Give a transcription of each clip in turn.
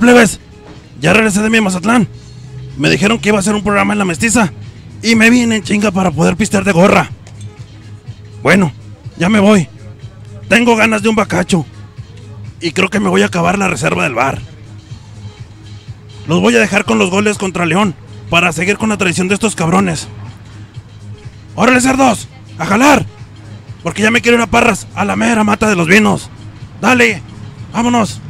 ¿Qué pedo, plebes? Ya regresé de mi Mazatlán. Me dijeron que iba a hacer un programa en la mestiza. Y me vine en chinga para poder pistear de gorra. Bueno, ya me voy. Tengo ganas de un bacacho. Y creo que me voy a acabar la reserva del bar. Los voy a dejar con los goles contra León para seguir con la tradición de estos cabrones. ¡Órale, cerdos! ¡A jalar! Porque ya me quiero ir a Parras, a la mera mata de los vinos. ¡Dale! ¡Vámonos!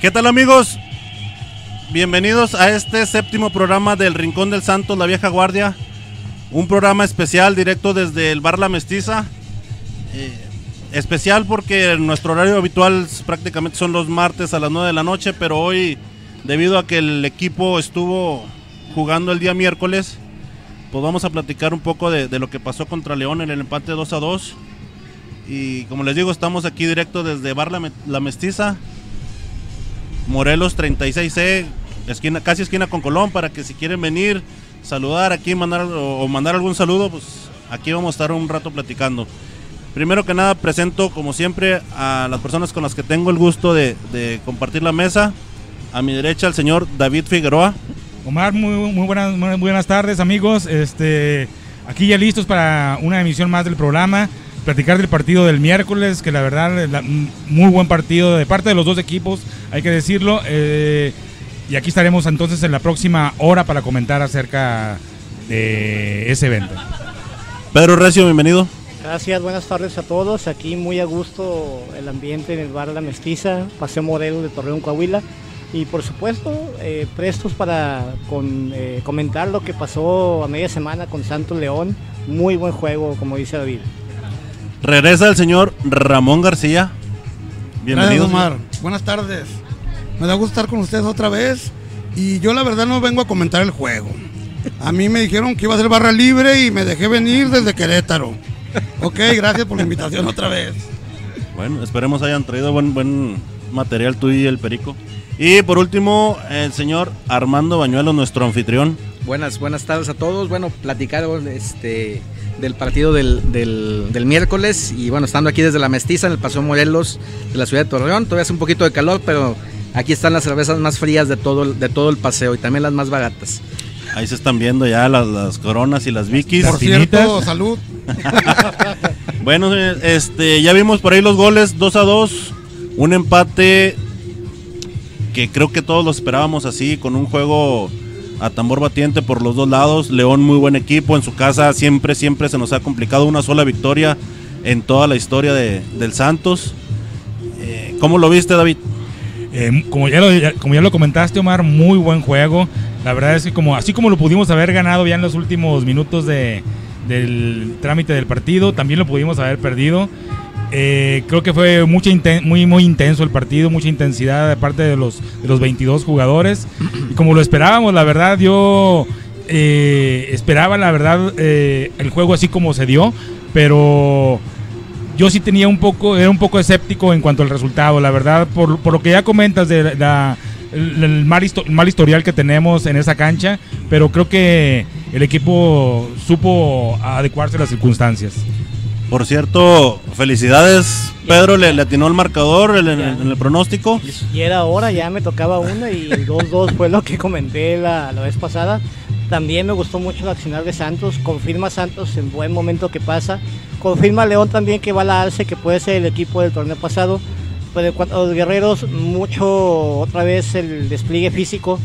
¿Qué tal amigos? Bienvenidos a este séptimo programa del Rincón del Santos, la vieja guardia. Un programa especial directo desde el Bar La Mestiza. Eh, especial porque nuestro horario habitual prácticamente son los martes a las 9 de la noche, pero hoy, debido a que el equipo estuvo jugando el día miércoles, pues vamos a platicar un poco de, lo que pasó contra León en el empate 2 a 2. Y como les digo, estamos aquí directo desde Bar La Mestiza. Morelos 36C, esquina, casi esquina con Colón, para que si quieren venir, saludar aquí, mandar o, mandar algún saludo, pues aquí vamos a estar un rato platicando. Primero que nada, presento como siempre a las personas con las que tengo el gusto de, de compartir la mesa. A mi derecha, el señor David Figueroa. Omar, muy, muy buenas, muy buenas tardes amigos. Este, aquí ya listos para una emisión más del programa. Platicar del partido del miércoles, que la verdad, la- muy buen partido de parte de los dos equipos, hay que decirlo. eh, y aquí estaremos entonces en la próxima hora para comentar acerca de ese evento. Pedro Recio, bienvenido. Gracias, buenas tardes a todos. Aquí muy a gusto el ambiente en el bar La Mestiza, Paseo Morelos de Torreón, Coahuila. Y por supuesto, eh, prestos para con, eh, comentar lo que pasó a media semana con Santos León. Muy buen juego, como dice David. Regresa el señor Ramón García. Bienvenido. Gracias, Omar. Buenas tardes. Me da gusto estar con ustedes otra vez. Y yo la verdad no vengo a comentar el juego. A mí me dijeron que iba a ser barra libre y me dejé venir desde Querétaro. Ok, gracias por la invitación otra vez. Bueno, esperemos hayan traído buen, buen material tú y el Perico. Y por último, el señor Armando Bañuelo, nuestro anfitrión. Buenas, buenas tardes a todos. Bueno, platicar este, del partido del, del- del miércoles y bueno, estando aquí desde la Mestiza en el Paseo Morelos de la ciudad de Torreón. Todavía hace un poquito de calor, pero aquí están las cervezas más frías de todo, el- de todo el paseo y también las más baratas. Ahí se están viendo ya las, las coronas y las vikis. Por cierto, salud. Bueno, señores, este, ya vimos por ahí los goles, 2 a 2. Un empate que creo que todos lo esperábamos así, con un juego a tambor batiente por los dos lados. León, muy buen equipo. En su casa siempre, siempre se nos ha complicado una sola victoria en toda la historia de- del Santos. Eh, ¿Cómo lo viste, David? Eh, como, ya lo, como ya lo comentaste, Omar, muy buen juego. La verdad es que como así como lo pudimos haber ganado ya en los últimos minutos de, del trámite del partido, también lo pudimos haber perdido. Eh, creo que fue mucha muy, muy intenso el partido, mucha intensidad de parte de los, de los 22 jugadores. Y como lo esperábamos, la verdad, yo eh, esperaba, la verdad, eh, el juego así como se dio, pero yo sí tenía un poco, era un poco escéptico en cuanto al resultado, la verdad, por, por lo que ya comentas de la, el, el mal, mal historial que tenemos en esa cancha, pero creo que el equipo supo adecuarse a las circunstancias. Por cierto, felicidades. Pedro le, le atinó el marcador en, el pronóstico. Y era hora, ya me tocaba una y el 2-2 fue lo que comenté la, la vez pasada. También me gustó mucho la accionar de Santos. Confirma Santos en buen momento que pasa. Confirma León también que va a la alce, que puede ser el equipo del torneo pasado. Pero en cuanto a los guerreros, mucho otra vez el despliegue físico.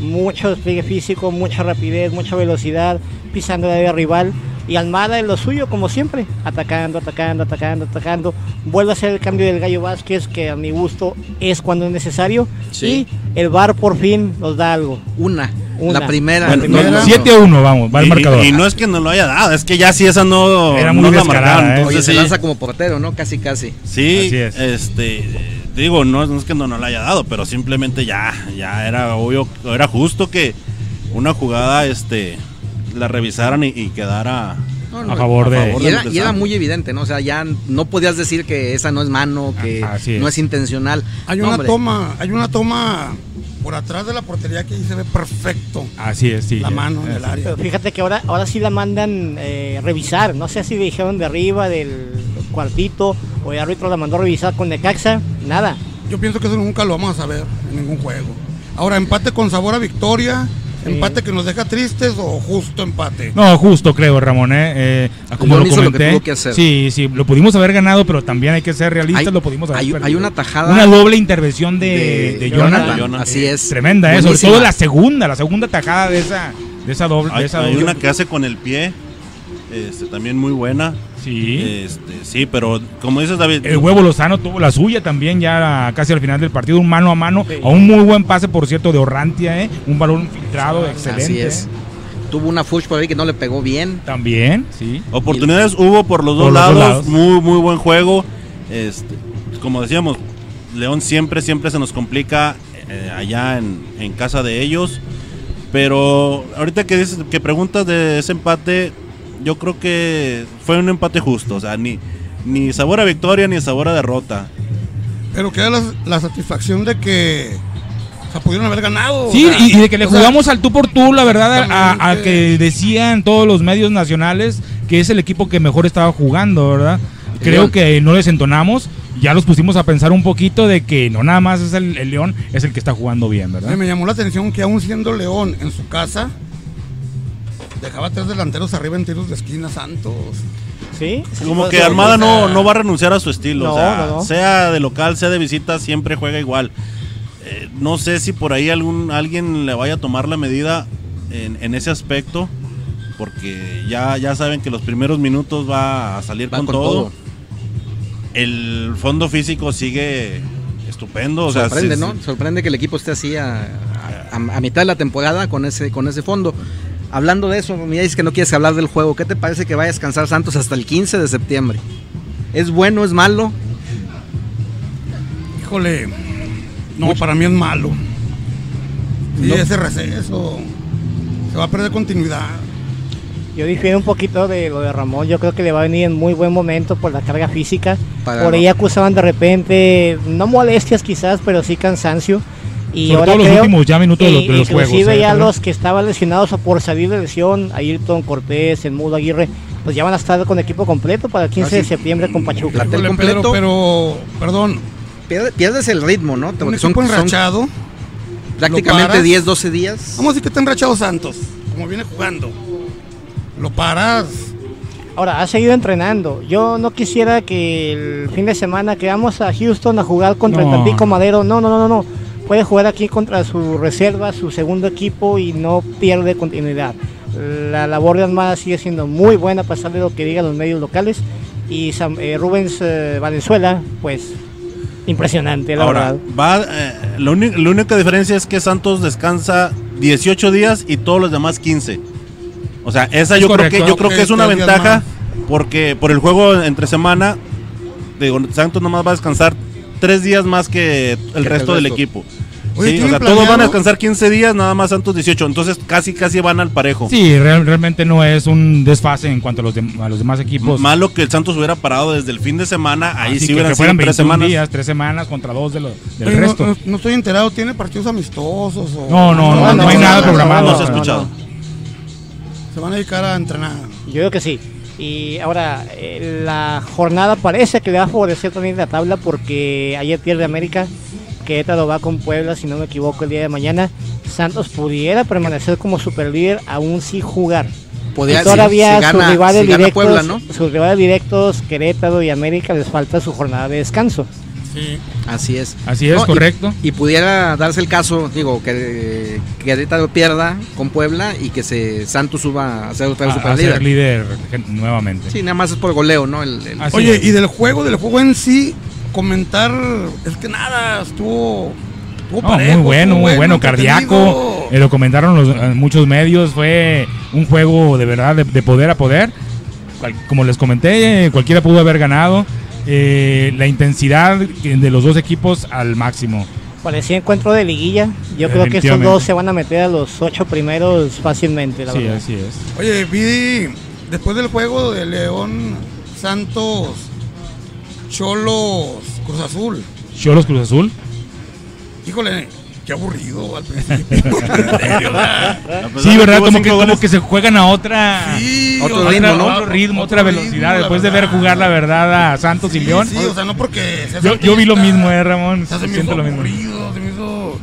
Mucho despliegue físico, mucha rapidez, mucha velocidad, pisando la área rival. Y Almada en lo suyo, como siempre, atacando, atacando, atacando, atacando. Vuelve a hacer el cambio del Gallo Vázquez, que a mi gusto es cuando es necesario. Sí. Y el VAR por fin nos da algo. Una, Una. la primera. La primera. No, no, 7 a 1, vamos, va el Y- marcador. Y, no es que nos lo haya dado, es que ya si esa no, Era muy no la marcaron. ¿eh? Oye, Entonces, se lanza como portero, ¿no? Casi, casi. sí, Así es. este, digo, no, no es que no nos la haya dado, pero simplemente ya, ya era obvio, era justo que una jugada, este, la revisaran y, y quedara No, no, a favor a de... favor Y era, y muy evidente, ¿no? O sea, ya no podías decir que esa no es mano, que Ah, es. no es intencional. Hay No, una hombre. toma, hay una toma por atrás de la portería que ahí se ve perfecto. Así es, sí. la mano en el área. Pero fíjate que ahora, ahora sí la mandan eh, revisar. No sé si dijeron de arriba, del cuartito, o el árbitro la mandó a revisar con Necaxa. Nada. Yo pienso que eso nunca lo vamos a saber en ningún juego. Ahora, empate con sabor a victoria. Empate que nos deja tristes o justo empate. No, justo creo, Ramón, ¿eh? Eh, como León lo lo que comenté. tuvo que hacer. Sí, sí, lo pudimos haber ganado, pero también hay que ser realistas, Hay- lo pudimos haber hay- perdido. hay una tajada Una doble intervención de, de, de, Jonathan. Jonathan. Jonathan. Así es. Tremenda, ¿eh? Sobre todo la segunda, la segunda tajada de esa, de esa doble. de Hay, esa hay doble- una que hace con el pie, este, también muy buena. Sí. Este, sí, pero como dices David, El huevo Lozano tuvo la suya también ya casi al final del partido, un mano a mano, Sí. a un muy buen pase, por cierto, de Orrantia, ¿eh? un balón filtrado, excelente. Así es. ¿eh? Tuvo una fush por ahí que no le pegó bien. También, sí. oportunidades hubo por los dos, Por los dos lados, lados. muy muy buen juego. Este, como decíamos, León siempre siempre se nos complica eh, allá en, en casa de ellos, pero ahorita que dices que preguntas de ese empate, yo creo que fue un empate justo, o sea, ni ni sabor a victoria ni sabor a derrota. Pero queda la, la satisfacción de que o sea, pudieron haber ganado. Sí, o sea, y, y de que le o sea, jugamos al tú por tú, la verdad, a, que decían todos los medios nacionales que es el equipo que mejor estaba jugando, ¿verdad? Creo que no les entonamos, ya los pusimos a pensar un poquito de que no nada más es el, el León, es el que está jugando bien, ¿verdad? Me llamó la atención que aún siendo León en su casa, dejaba tres delanteros arriba en tiros de esquina Santos. ¿Sí? Sí, Como que Armada no, no va a renunciar a su estilo. No, o sea, no, no. sea de local, sea de visita, siempre juega igual. Eh, no sé si por ahí algún alguien le vaya a tomar la medida en, en ese aspecto. Porque ya, ya saben que los primeros minutos va a salir Va con, con todo. todo. El fondo físico sigue estupendo. O sea, Sorprende, sí, ¿no? sí. Sorprende que el equipo esté así a, a- a mitad de la temporada con ese, con ese fondo. Hablando de eso, me dices que no quieres hablar del juego. ¿Qué te parece que vaya a descansar Santos hasta el 15 de septiembre? ¿Es bueno, es malo? Híjole, no, para mí es malo. Sí, ese receso se va a perder continuidad. Yo difiero un poquito de lo de Ramón. Yo creo que le va a venir en muy buen momento por la carga física. Para por no- ahí acusaban de repente, no molestias quizás, pero sí cansancio. Y Sobre ahora todo los creo- últimos ya minutos de los- de los juegos, Inclusive ¿eh? ya los que estaban lesionados o por salir de lesión, Ayrton Cortés, el Mudo Aguirre, pues ya van a estar con equipo completo para el 15 Ah, de septiembre con Pachuca. Completo. Pero, perdón, Pierde- Pierdes el ritmo, ¿no? un son, equipo son enrachado. prácticamente paras. 10, 12 días. Vamos a decir que está enrachado Santos, como viene jugando. Lo paras. Ahora, ha seguido entrenando. Yo no quisiera que el fin de semana que vamos a Houston a jugar contra No. el Tampico Madero. No, no, no, no, no. Puede jugar aquí contra su reserva, su segundo equipo y no pierde continuidad. La labor de Armada sigue siendo muy buena, a pesar de lo que digan los medios locales. Y Sam- eh, Rubens eh, Valenzuela, pues impresionante, la Ahora, verdad. va, eh, la, única diferencia es que Santos descansa 18 días y todos los demás 15. O sea, esa Es yo creo que yo creo que es una ventaja porque por el juego entre semana digo, Santos nomás va a descansar tres días más que el el resto del equipo. Oye, Sí, o ¿tienen sea, todos van a descansar 15 días, nada más Santos 18. Entonces casi casi van al parejo. Sí, real- realmente no es un desfase en cuanto a los, dem- a los demás equipos. Malo que el Santos hubiera parado desde el fin de semana, ahí Así sí hubieran sido tres 21 semanas. días, tres semanas contra dos de los, del Oye, resto. no- no estoy enterado, ¿tiene partidos amistosos? O... No, no, no, no hay nada programado. No se ha no, no, escuchado. Se van a dedicar a entrenar. Yo creo que sí. Y ahora, eh, la jornada parece que le va a favorecer también la tabla porque ayer pierde América, Querétaro va con Puebla, si no me equivoco, el día de mañana. Santos pudiera permanecer como superlíder aún sin jugar. Podría- Y todavía si- si sus gana- rivales si directos, Puebla, ¿no? sus rivales directos, Querétaro y América les falta su jornada de descanso. Sí. Así es. Así es, No, correcto. Y, pudiera darse el caso, digo, que que Querétaro pierda con Puebla y que se Santos suba a ser otra vez A- a superlíder. ser líder nuevamente. Sí, nada más es por goleo, ¿no? El, Oye, es. y del juego, del juego en sí, comentar, es que nada, estuvo, estuvo No, parejo, muy bueno, muy bueno, cardíaco. eh, lo comentaron los, eh, muchos medios. Fue un juego de verdad de, de poder a poder. Como les comenté, eh, cualquiera pudo haber ganado. Eh, la intensidad de los dos equipos al máximo. Parecía encuentro de liguilla. Yo creo que estos dos se van a meter a los ocho primeros fácilmente, la Sí, verdad. así es. Oye, vi después del juego de León Santos, Cholos, Cruz Azul. Cholos Cruz Azul. Híjole, qué aburrido al principio. Sí, ¿verdad? Tuvo Como que, como que se juegan a otra. Sí, Otro o sea, ritmo, ¿no? Otro ritmo, otro otra ritmo, velocidad. Después de ver jugar la verdad a Santos y León. Sí, o sea, no porque Yo, yo vi lo mismo, eh, Ramón. Se me Siento hizo lo mismo. aburrido, se me hizo,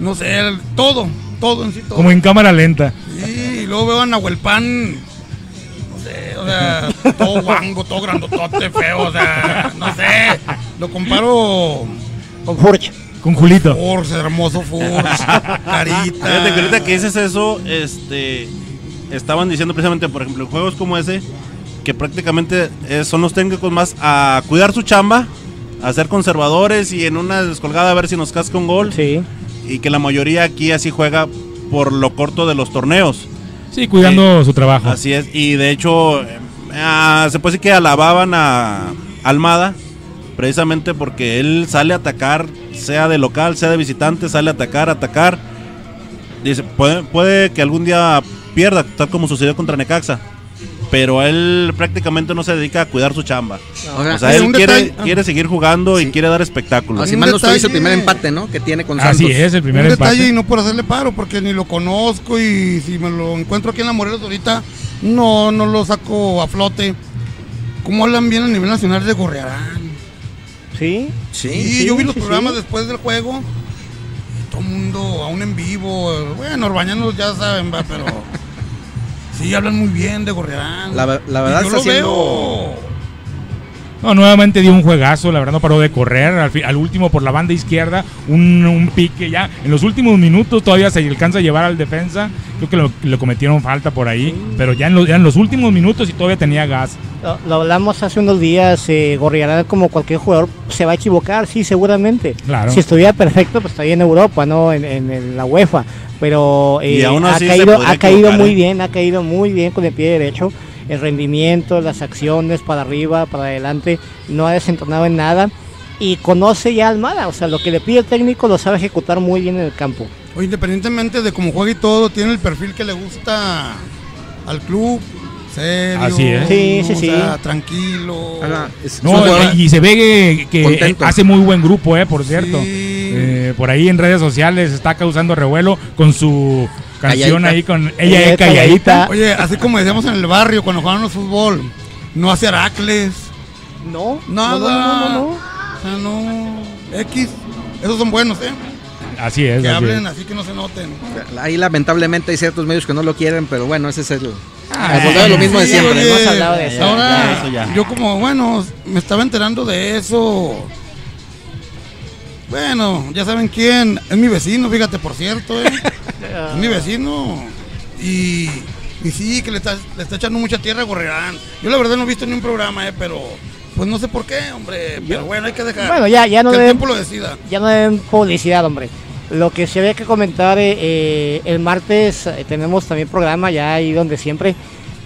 no sé, el- todo, todo en sí, todo. Como en cámara lenta. Sí, y luego veo a Nahuel Pan, no sé, o sea, todo guango, todo grandotote, feo, o sea, no sé, lo comparo Con Furch. Con Julito. Force, hermoso Force, carita. Fíjate que ahorita que dices eso, este, estaban diciendo precisamente, por ejemplo, en juegos como ese, que prácticamente eh, son los técnicos más a cuidar su chamba, a ser conservadores y en una descolgada a ver si nos casca un gol. Sí. Y que la mayoría aquí así juega por lo corto de los torneos. Sí, cuidando su trabajo. Así es, y de hecho, eh, ah, se puede decir que alababan a Almada, precisamente porque él sale a atacar, sea de local, sea de visitante, sale a atacar, atacar. Dice, puede, puede que algún día pierda, tal como sucedió contra Necaxa, pero él prácticamente no se dedica a cuidar su chamba. Ahora, O sea, él quiere, detalle- ah. quiere seguir jugando y Sí. quiere dar espectáculos. si un mal no estoy, es el primer empate, ¿no? Que tiene con Santos. Así es, el primer un empate. detalle y no por hacerle paro, porque ni lo conozco y si me lo encuentro aquí en la Morelos ahorita, no, no lo saco a flote. ¿Cómo hablan bien a nivel nacional de Gorrearán? Sí. Sí, Sí. yo vi los sí, programas sí. después del juego. y Todo el mundo, aún en vivo. Bueno, Orbañanos ya saben, va, pero. Sí, hablan muy bien de Gorrearán. La la Y verdad yo está lo veo. No, nuevamente dio un juegazo, la verdad no paró de correr. Al, al último por la banda izquierda, un, un pique ya. En los últimos minutos todavía se alcanza a llevar al defensa. Creo que lo, le cometieron falta por ahí. Pero ya en, los, ya en los últimos minutos y todavía tenía gas. Lo, lo hablamos hace unos días, eh, Gorriarán como cualquier jugador se va a equivocar, sí, seguramente. Claro. Si estuviera perfecto, pues estaría en Europa, ¿no? En, en- en la UEFA. Pero eh, Y aún ha caído, ha muy ¿eh? bien, ha caído muy bien con el pie derecho. El rendimiento, las acciones para arriba, para adelante, no ha desentonado en nada. Y conoce ya Almada, o sea, lo que le pide el técnico lo sabe ejecutar muy bien en el campo. O independientemente de cómo juega y todo, tiene el perfil que le gusta al club. Serio. Así es. Sí, sí, o sí. sea, tranquilo. Ajá, No, y se ve que, que Contento. hace muy buen grupo, eh, por cierto. Sí. Eh, por ahí en redes sociales está causando revuelo con su canción Calladita. ahí con ella es calladita. Oye, así como decíamos en el barrio cuando jugábamos fútbol, no hace Heracles, No, nada. no, no, no, no. O sea, no. X. Esos son buenos, ¿eh? Así es, Que así hablen es. así que no se noten. Ahí lamentablemente hay ciertos medios que no lo quieren, pero bueno, ese es el... Ah, a lo mismo de Sí, siempre, oye, ¿no? Hemos hablado de eso. Ahora, Ya, eso ya. yo como, bueno, me estaba enterando de eso. Bueno, ya saben quién. Es mi vecino, fíjate, por cierto, ¿eh? Es mi vecino. Y, y sí, que le está, le está echando mucha tierra a Gorrerán. Yo la verdad no he visto ni un programa, ¿eh? Pero, pues no sé por qué, hombre. Pero bueno, hay que dejar. Bueno, ya, ya no que el tiempo lo decida. ya no deben publicidad, hombre. Lo que se había que comentar, eh, eh, el martes eh, tenemos también programa ya ahí donde siempre.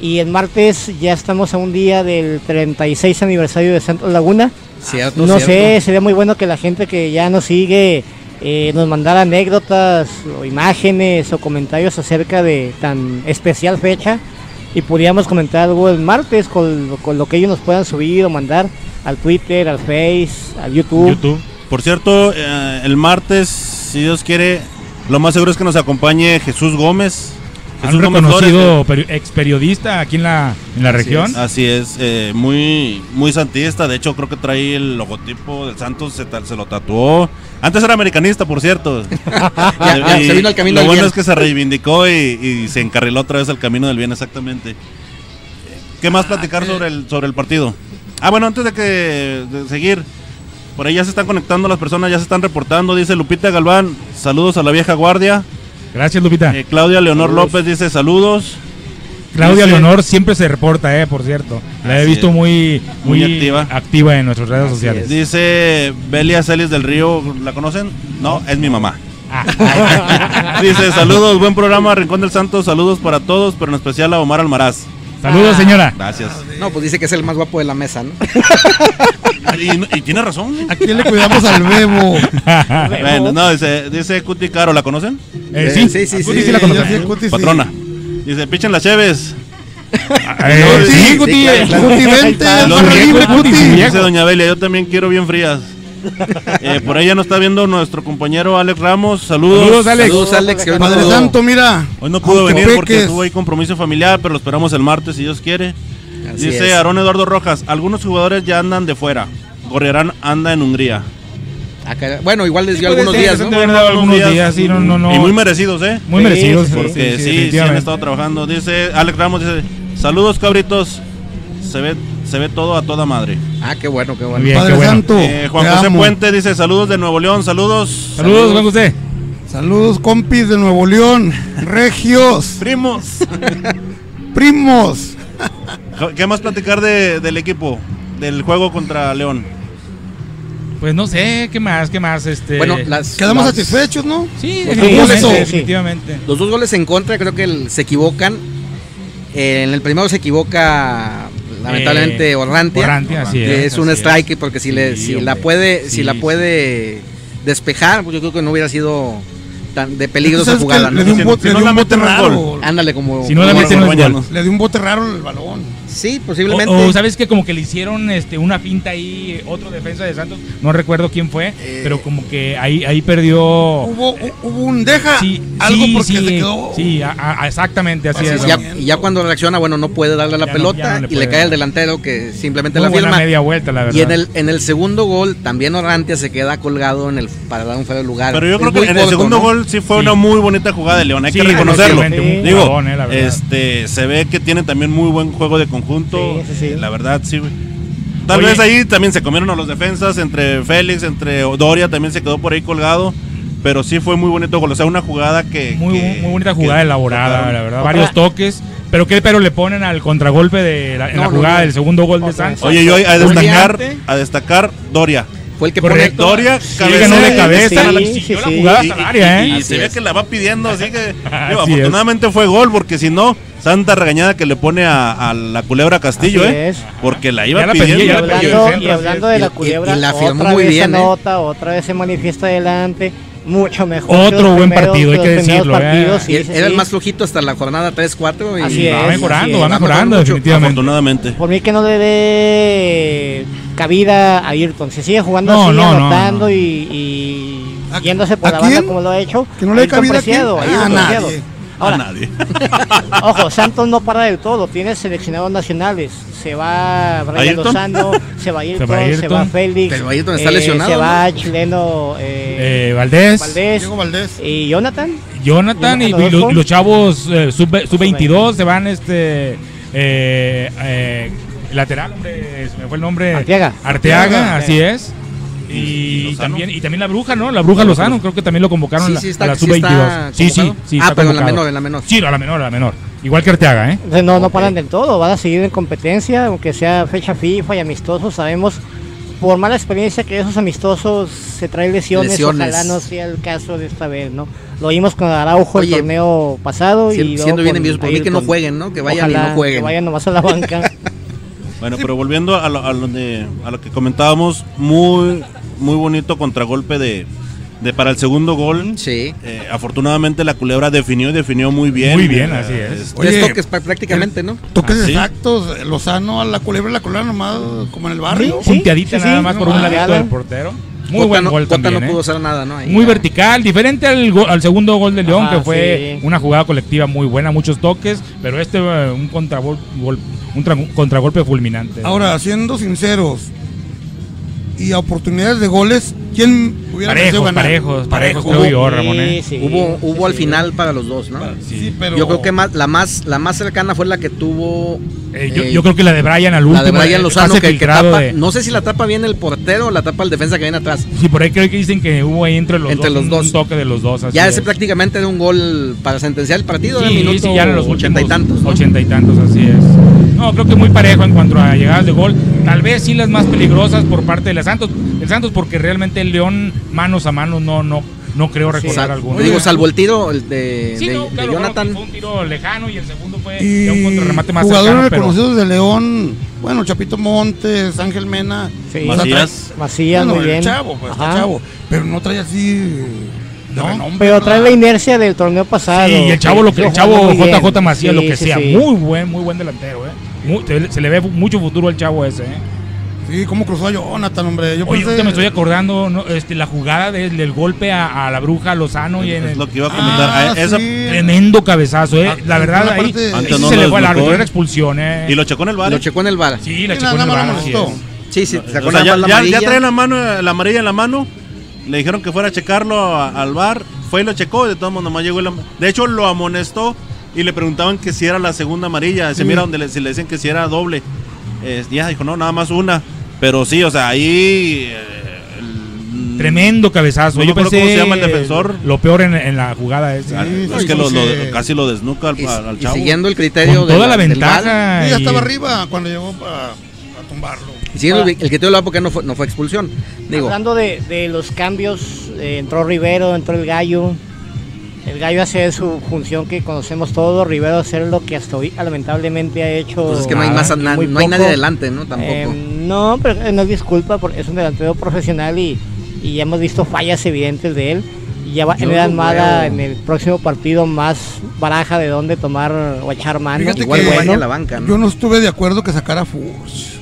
Y el martes ya estamos a un día del 36 aniversario de Santos Laguna. Cierto, No cierto. sé, sería muy bueno que la gente que ya nos sigue eh, nos mandara anécdotas o imágenes o comentarios acerca de tan especial fecha y pudiéramos comentar algo el martes con, con lo que ellos nos puedan subir o mandar al Twitter, al Face, al YouTube. YouTube. Por cierto, eh, el martes, si Dios quiere, lo más seguro es que nos acompañe Jesús Gómez. Jesús un Flores, reconocido peri- ex periodista aquí en la, en la Así región. Así es, eh, muy, muy santista. De hecho, creo que trae el logotipo del Santos, se, se lo tatuó. Antes era americanista, por cierto. Ya, ya, Y se vino al camino Lo del bueno bien. es que se reivindicó y, y se encarriló otra vez al camino del bien, exactamente. ¿Qué más platicar sobre el, sobre el partido? Ah, bueno, antes de que de seguir, por ahí ya se están conectando las personas, ya se están reportando. Dice Lupita Galván, saludos a la vieja guardia. Gracias, Lupita. Eh, Claudia Leonor López dice saludos. Claudia dice- Leonor siempre se reporta, eh, por cierto. La he visto Muy muy, activa. activa. en nuestras redes sociales. Dice Belia Celis del Río, ¿la conocen? No, es mi mamá. Ah. Dice, saludos, buen programa, Rincón del Santo, saludos para todos, pero en especial a Omar Almaraz. Saludos, señora. Gracias. No, pues dice que es el más guapo de la mesa, ¿no? Y, y tiene razón. ¿A quién le cuidamos al bebo? Bueno, no, dice, dice Cuti Caro, ¿la conocen? Eh, sí, sí, sí, Cuti sí, la el Cuti sí. Patrona. Dice, pichen las cheves. Eh, sí, Cuti. Cuti, vente. Dice Doña Belia, yo también quiero bien frías. Eh, por ahí ya nos está viendo nuestro compañero Alex Ramos. Saludos. Saludos, Alex. Saludos, Alex. que hoy no Padre pudo- Santo, mira. Hoy no pudo venir porque tuvo ahí compromiso familiar, pero lo esperamos el martes si Dios quiere. Así Dice. Aarón Eduardo Rojas, algunos jugadores ya andan de fuera. Gorriarán anda en Hungría. Bueno, igual les dio algunos ser, días, ¿no? algunos días, sí, no, no, no. Y muy merecidos, ¿eh? Muy Sí, merecidos. sí, sí. Porque sí, sí, han estado trabajando. Dice Alex Ramos, dice, saludos cabritos. Se ve, se ve todo a toda madre. Ah, qué bueno, qué bueno. Bien, Padre qué bueno. Santo. Eh, Juan José amo. Puente dice, saludos de Nuevo León, saludos. Saludos, Juan José. Saludos, compis de Nuevo León. Regios. Primos. Primos. ¿Qué más platicar de- del equipo? Del juego contra León. Pues no sé, ¿qué más? ¿Qué más? Este... Bueno, las, Quedamos las- satisfechos, ¿no? Sí, Los definitivamente, goles, sí. definitivamente. Los dos goles en contra, creo que el- se equivocan. Eh, en el primero se equivoca lamentablemente Eh, Orrantia. Orrantia, así que es, es un así strike porque si, le, Sí, si la hombre. puede si Sí, la sí. puede despejar, pues yo creo que no hubiera sido tan de peligro esa jugada. Le ¿no? dio un Si- bote, si le dio la un bote es raro. Ándale como Si no la es. Le dio un bote raro el balón. Sí, posiblemente. O, o sabes que como que le hicieron este una finta ahí, otro defensa de Santos, no recuerdo quién fue, Eh. pero como que ahí ahí perdió. Hubo, hubo un deja Sí, algo sí, porque sí, se quedó. sí, a- a- exactamente, así Así es. ya, y ya cuando reacciona, bueno, no puede darle la Ya pelota ya no le y le cae al delantero que simplemente Muy la firma. media vuelta, la verdad. Y en el, en el segundo gol también Orrantia se queda colgado en el para dar un de lugar. Pero yo creo que en el segundo ¿no? gol sí fue Sí. una muy bonita jugada de León, hay Sí, que reconocerlo. Digo, eh, este, se ve que tiene también muy buen juego de conjunto. Sí, sí, sí. La verdad, sí. güey. Tal Oye. vez ahí también se comieron a los defensas, entre Félix, entre Doria también se quedó por ahí colgado. Pero sí fue muy bonito gol. O sea, una jugada que. muy, que- muy bonita jugada que elaborada, tocaron. la verdad. Varios toques. Pero que pero le ponen al contragolpe de la, en No, la no, jugada no. del segundo gol de vez. Oye, yo a destacar, a destacar Doria. Fue el que Correcto. pone Doria, de y- cabeza, sí, la- sí, la sí. jugada Y, hasta el área, y- ¿eh? y se ve que la va pidiendo, así que digo, Así es. afortunadamente fue gol, porque si no, santa regañada que le pone a, a la culebra Castillo, Así ¿eh? es. Porque la iba Ya la pidiendo. Y hablando, y de la y- culebra, y la firmó otra muy vez bien, ¿eh? anota, otra vez se manifiesta adelante, mucho mejor. Otro buen primeros- partido, hay que decirlo, ¿eh? partidos, sí, sí, era el más flojito hasta la jornada 3-4. Y Así va es, mejorando, así va mejorando, definitivamente. Afortunadamente. Por mí que no le dé cabida a Ayrton. Si sigue jugando No, así, no, no, anotando no. y, y ¿A- yéndose por la banda quién? como lo ha hecho. ¿Que no le dé cabida a quién? Preciado, A Ayrton nadie. A Ahora, nadie. Ojo, Santos no para del todo, tiene seleccionados nacionales. Se va Brian. Lozano, se va Ayrton, se va, Ayrton. Félix. Pero Ayrton está eh, lesionado, Se ¿no? va chileno eh, Eh, Valdés, Valdés Diego Valdés. y Jonathan. Jonathan y, los, chavos eh, sub, sub 22 se van este eh, eh, lateral, hombre, se me fue el nombre. Arteaga. Arteaga, Arteaga. así es. ¿Y también, y también la bruja, ¿no? La bruja Lozano, creo que también lo convocaron Sí, la- sí está- a la sí sub 22. está Sí, sí. Ah, está pero en la menor, en la menor. Sí, a la menor, a la menor. Igual que Arteaga, ¿eh? No, no paran del todo, van a seguir en competencia, aunque sea fecha FIFA y amistosos. Sabemos por mala experiencia que esos amistosos se traen lesiones, Lesiones. ojalá no sea el caso de esta vez, ¿no? Lo vimos con Araujo Oye, el torneo pasado y Siendo, bien con envidiosos, por mí que no jueguen, ¿no? Que vayan Ojalá y no jueguen. Que vayan nomás a la banca. Bueno, pero volviendo a lo, a lo de- a lo que comentábamos, muy, muy bonito contragolpe de, de para el segundo gol. Sí. Eh, afortunadamente la culebra definió y definió muy bien. Muy bien, Eh, así es. este, Oye, Tres toques prácticamente, ¿no? Toques ¿Ah, sí? exactos. Lozano a la culebra, la culebra nomás como en el barrio. Sí, Punteadita sí, nada sí. más por un ladito del portero. Muy Cota buen no, gol Cota también. no ¿eh? pudo hacer nada, ¿no? Ahí Muy ya. vertical, diferente al, go- al segundo gol de León, Ajá, que fue sí. una jugada colectiva muy buena, muchos toques, pero este eh, un contragol, un tra- contragolpe fulminante. Ahora, siendo sinceros y oportunidades de goles, ¿quién hubiera parejos, ganar? parejos, parejos, Parejo. creo yo, Ramón. ¿eh? Sí, sí, Hubo, sí, hubo al sí. final para los dos, ¿no? Sí, pero Yo creo que más, la más la más cercana fue la que tuvo Eh, yo, eh, yo creo que la de Brian al último. la de Brian Lozano que, tapa, de- no sé si la tapa bien el portero o la tapa el defensa que viene atrás. Sí, por ahí creo que dicen que hubo ahí entre los Entre dos, los un- dos. un toque de los dos. así ya ese es. prácticamente era un gol para sentenciar el partido el minuto sí, ya en los ochenta y tantos. ¿no? Ochenta y tantos, así es. No, creo que muy parejo en cuanto a llegadas de gol. Tal vez sí las más peligrosas por parte de la Santos. El Santos porque realmente el León manos a manos no no no creo recordar Sal- alguno. digo, salvo el tiro el de, Sí, de- no, de claro, Jonathan. claro, fue un tiro lejano y el segundo fue Y un contrarremate más jugadores cercano, pero reconocidos de León, bueno, Chapito Montes, Ángel Mena, Sí. Macías. Macías, bueno, muy el bien. chavo, pues, está chavo, pero no trae así No, renombre, Pero trae la inercia del torneo pasado. Sí, y el chavo, lo que, el chavo JJ. Macías, Sí, lo que sí, sea, sí. muy buen, muy buen delantero, eh. Muy- se, le ve mucho futuro al chavo ese, eh. Sí, cómo cruzó a Jonathan, hombre. Yo Oye, pensé- me estoy acordando ¿no? este, la jugada del, del golpe a, a la bruja Lozano y en Es el- lo que iba a comentar. Ah, esa- sí. tremendo cabezazo, eh. Ah, La verdad, ahí, parte- no se lo le fue al árbitro, era eh. expulsión, eh. Y lo checó en el bar. Lo ¿eh? checó en el VAR. Sí, la Sí, checó en el bar, lo. Sí, sí, sacó O sea, ya, ya, ya trae la mano, la amarilla en la mano. Le dijeron que fuera a checarlo a- al bar. Fue y lo checó. y De todos modos, nomás llegó. el de hecho, lo amonestó y le preguntaban que si era la segunda amarilla. Se mira donde le, si le dicen que si era doble. Eh, ya dijo, no, nada más una. Pero sí, o sea, ahí. eh, el- Tremendo cabezazo. No Yo pensé cómo se llama el defensor. Lo peor en, en la jugada. Sí, Es sí, que lo- lo- casi lo desnuca al, Y, al y chavo. siguiendo el criterio Con de toda la VAR, ventaja. Sí, ya y- estaba arriba cuando llegó para tumbarlo. y siguiendo el, el criterio del VAR porque no fue, no fue expulsión. Digo, Hablando de, de los cambios, eh, entró Rivero, entró el Gallo. El Gallo hace su función que conocemos todos, Rivero hacer lo que hasta hoy lamentablemente ha hecho. pues es que no hay, más, na- no hay nadie poco. adelante, ¿no? Tampoco. Eh, no, pero eh, no es disculpa, porque es un delantero profesional y, y ya hemos visto fallas evidentes de él. Y ya va a Yo Almada veo. en el próximo partido más baraja de dónde tomar o echar mano. Fíjate Igual que vaya bueno. a la banca, ¿no? Yo no estuve de acuerdo que sacara a Furch.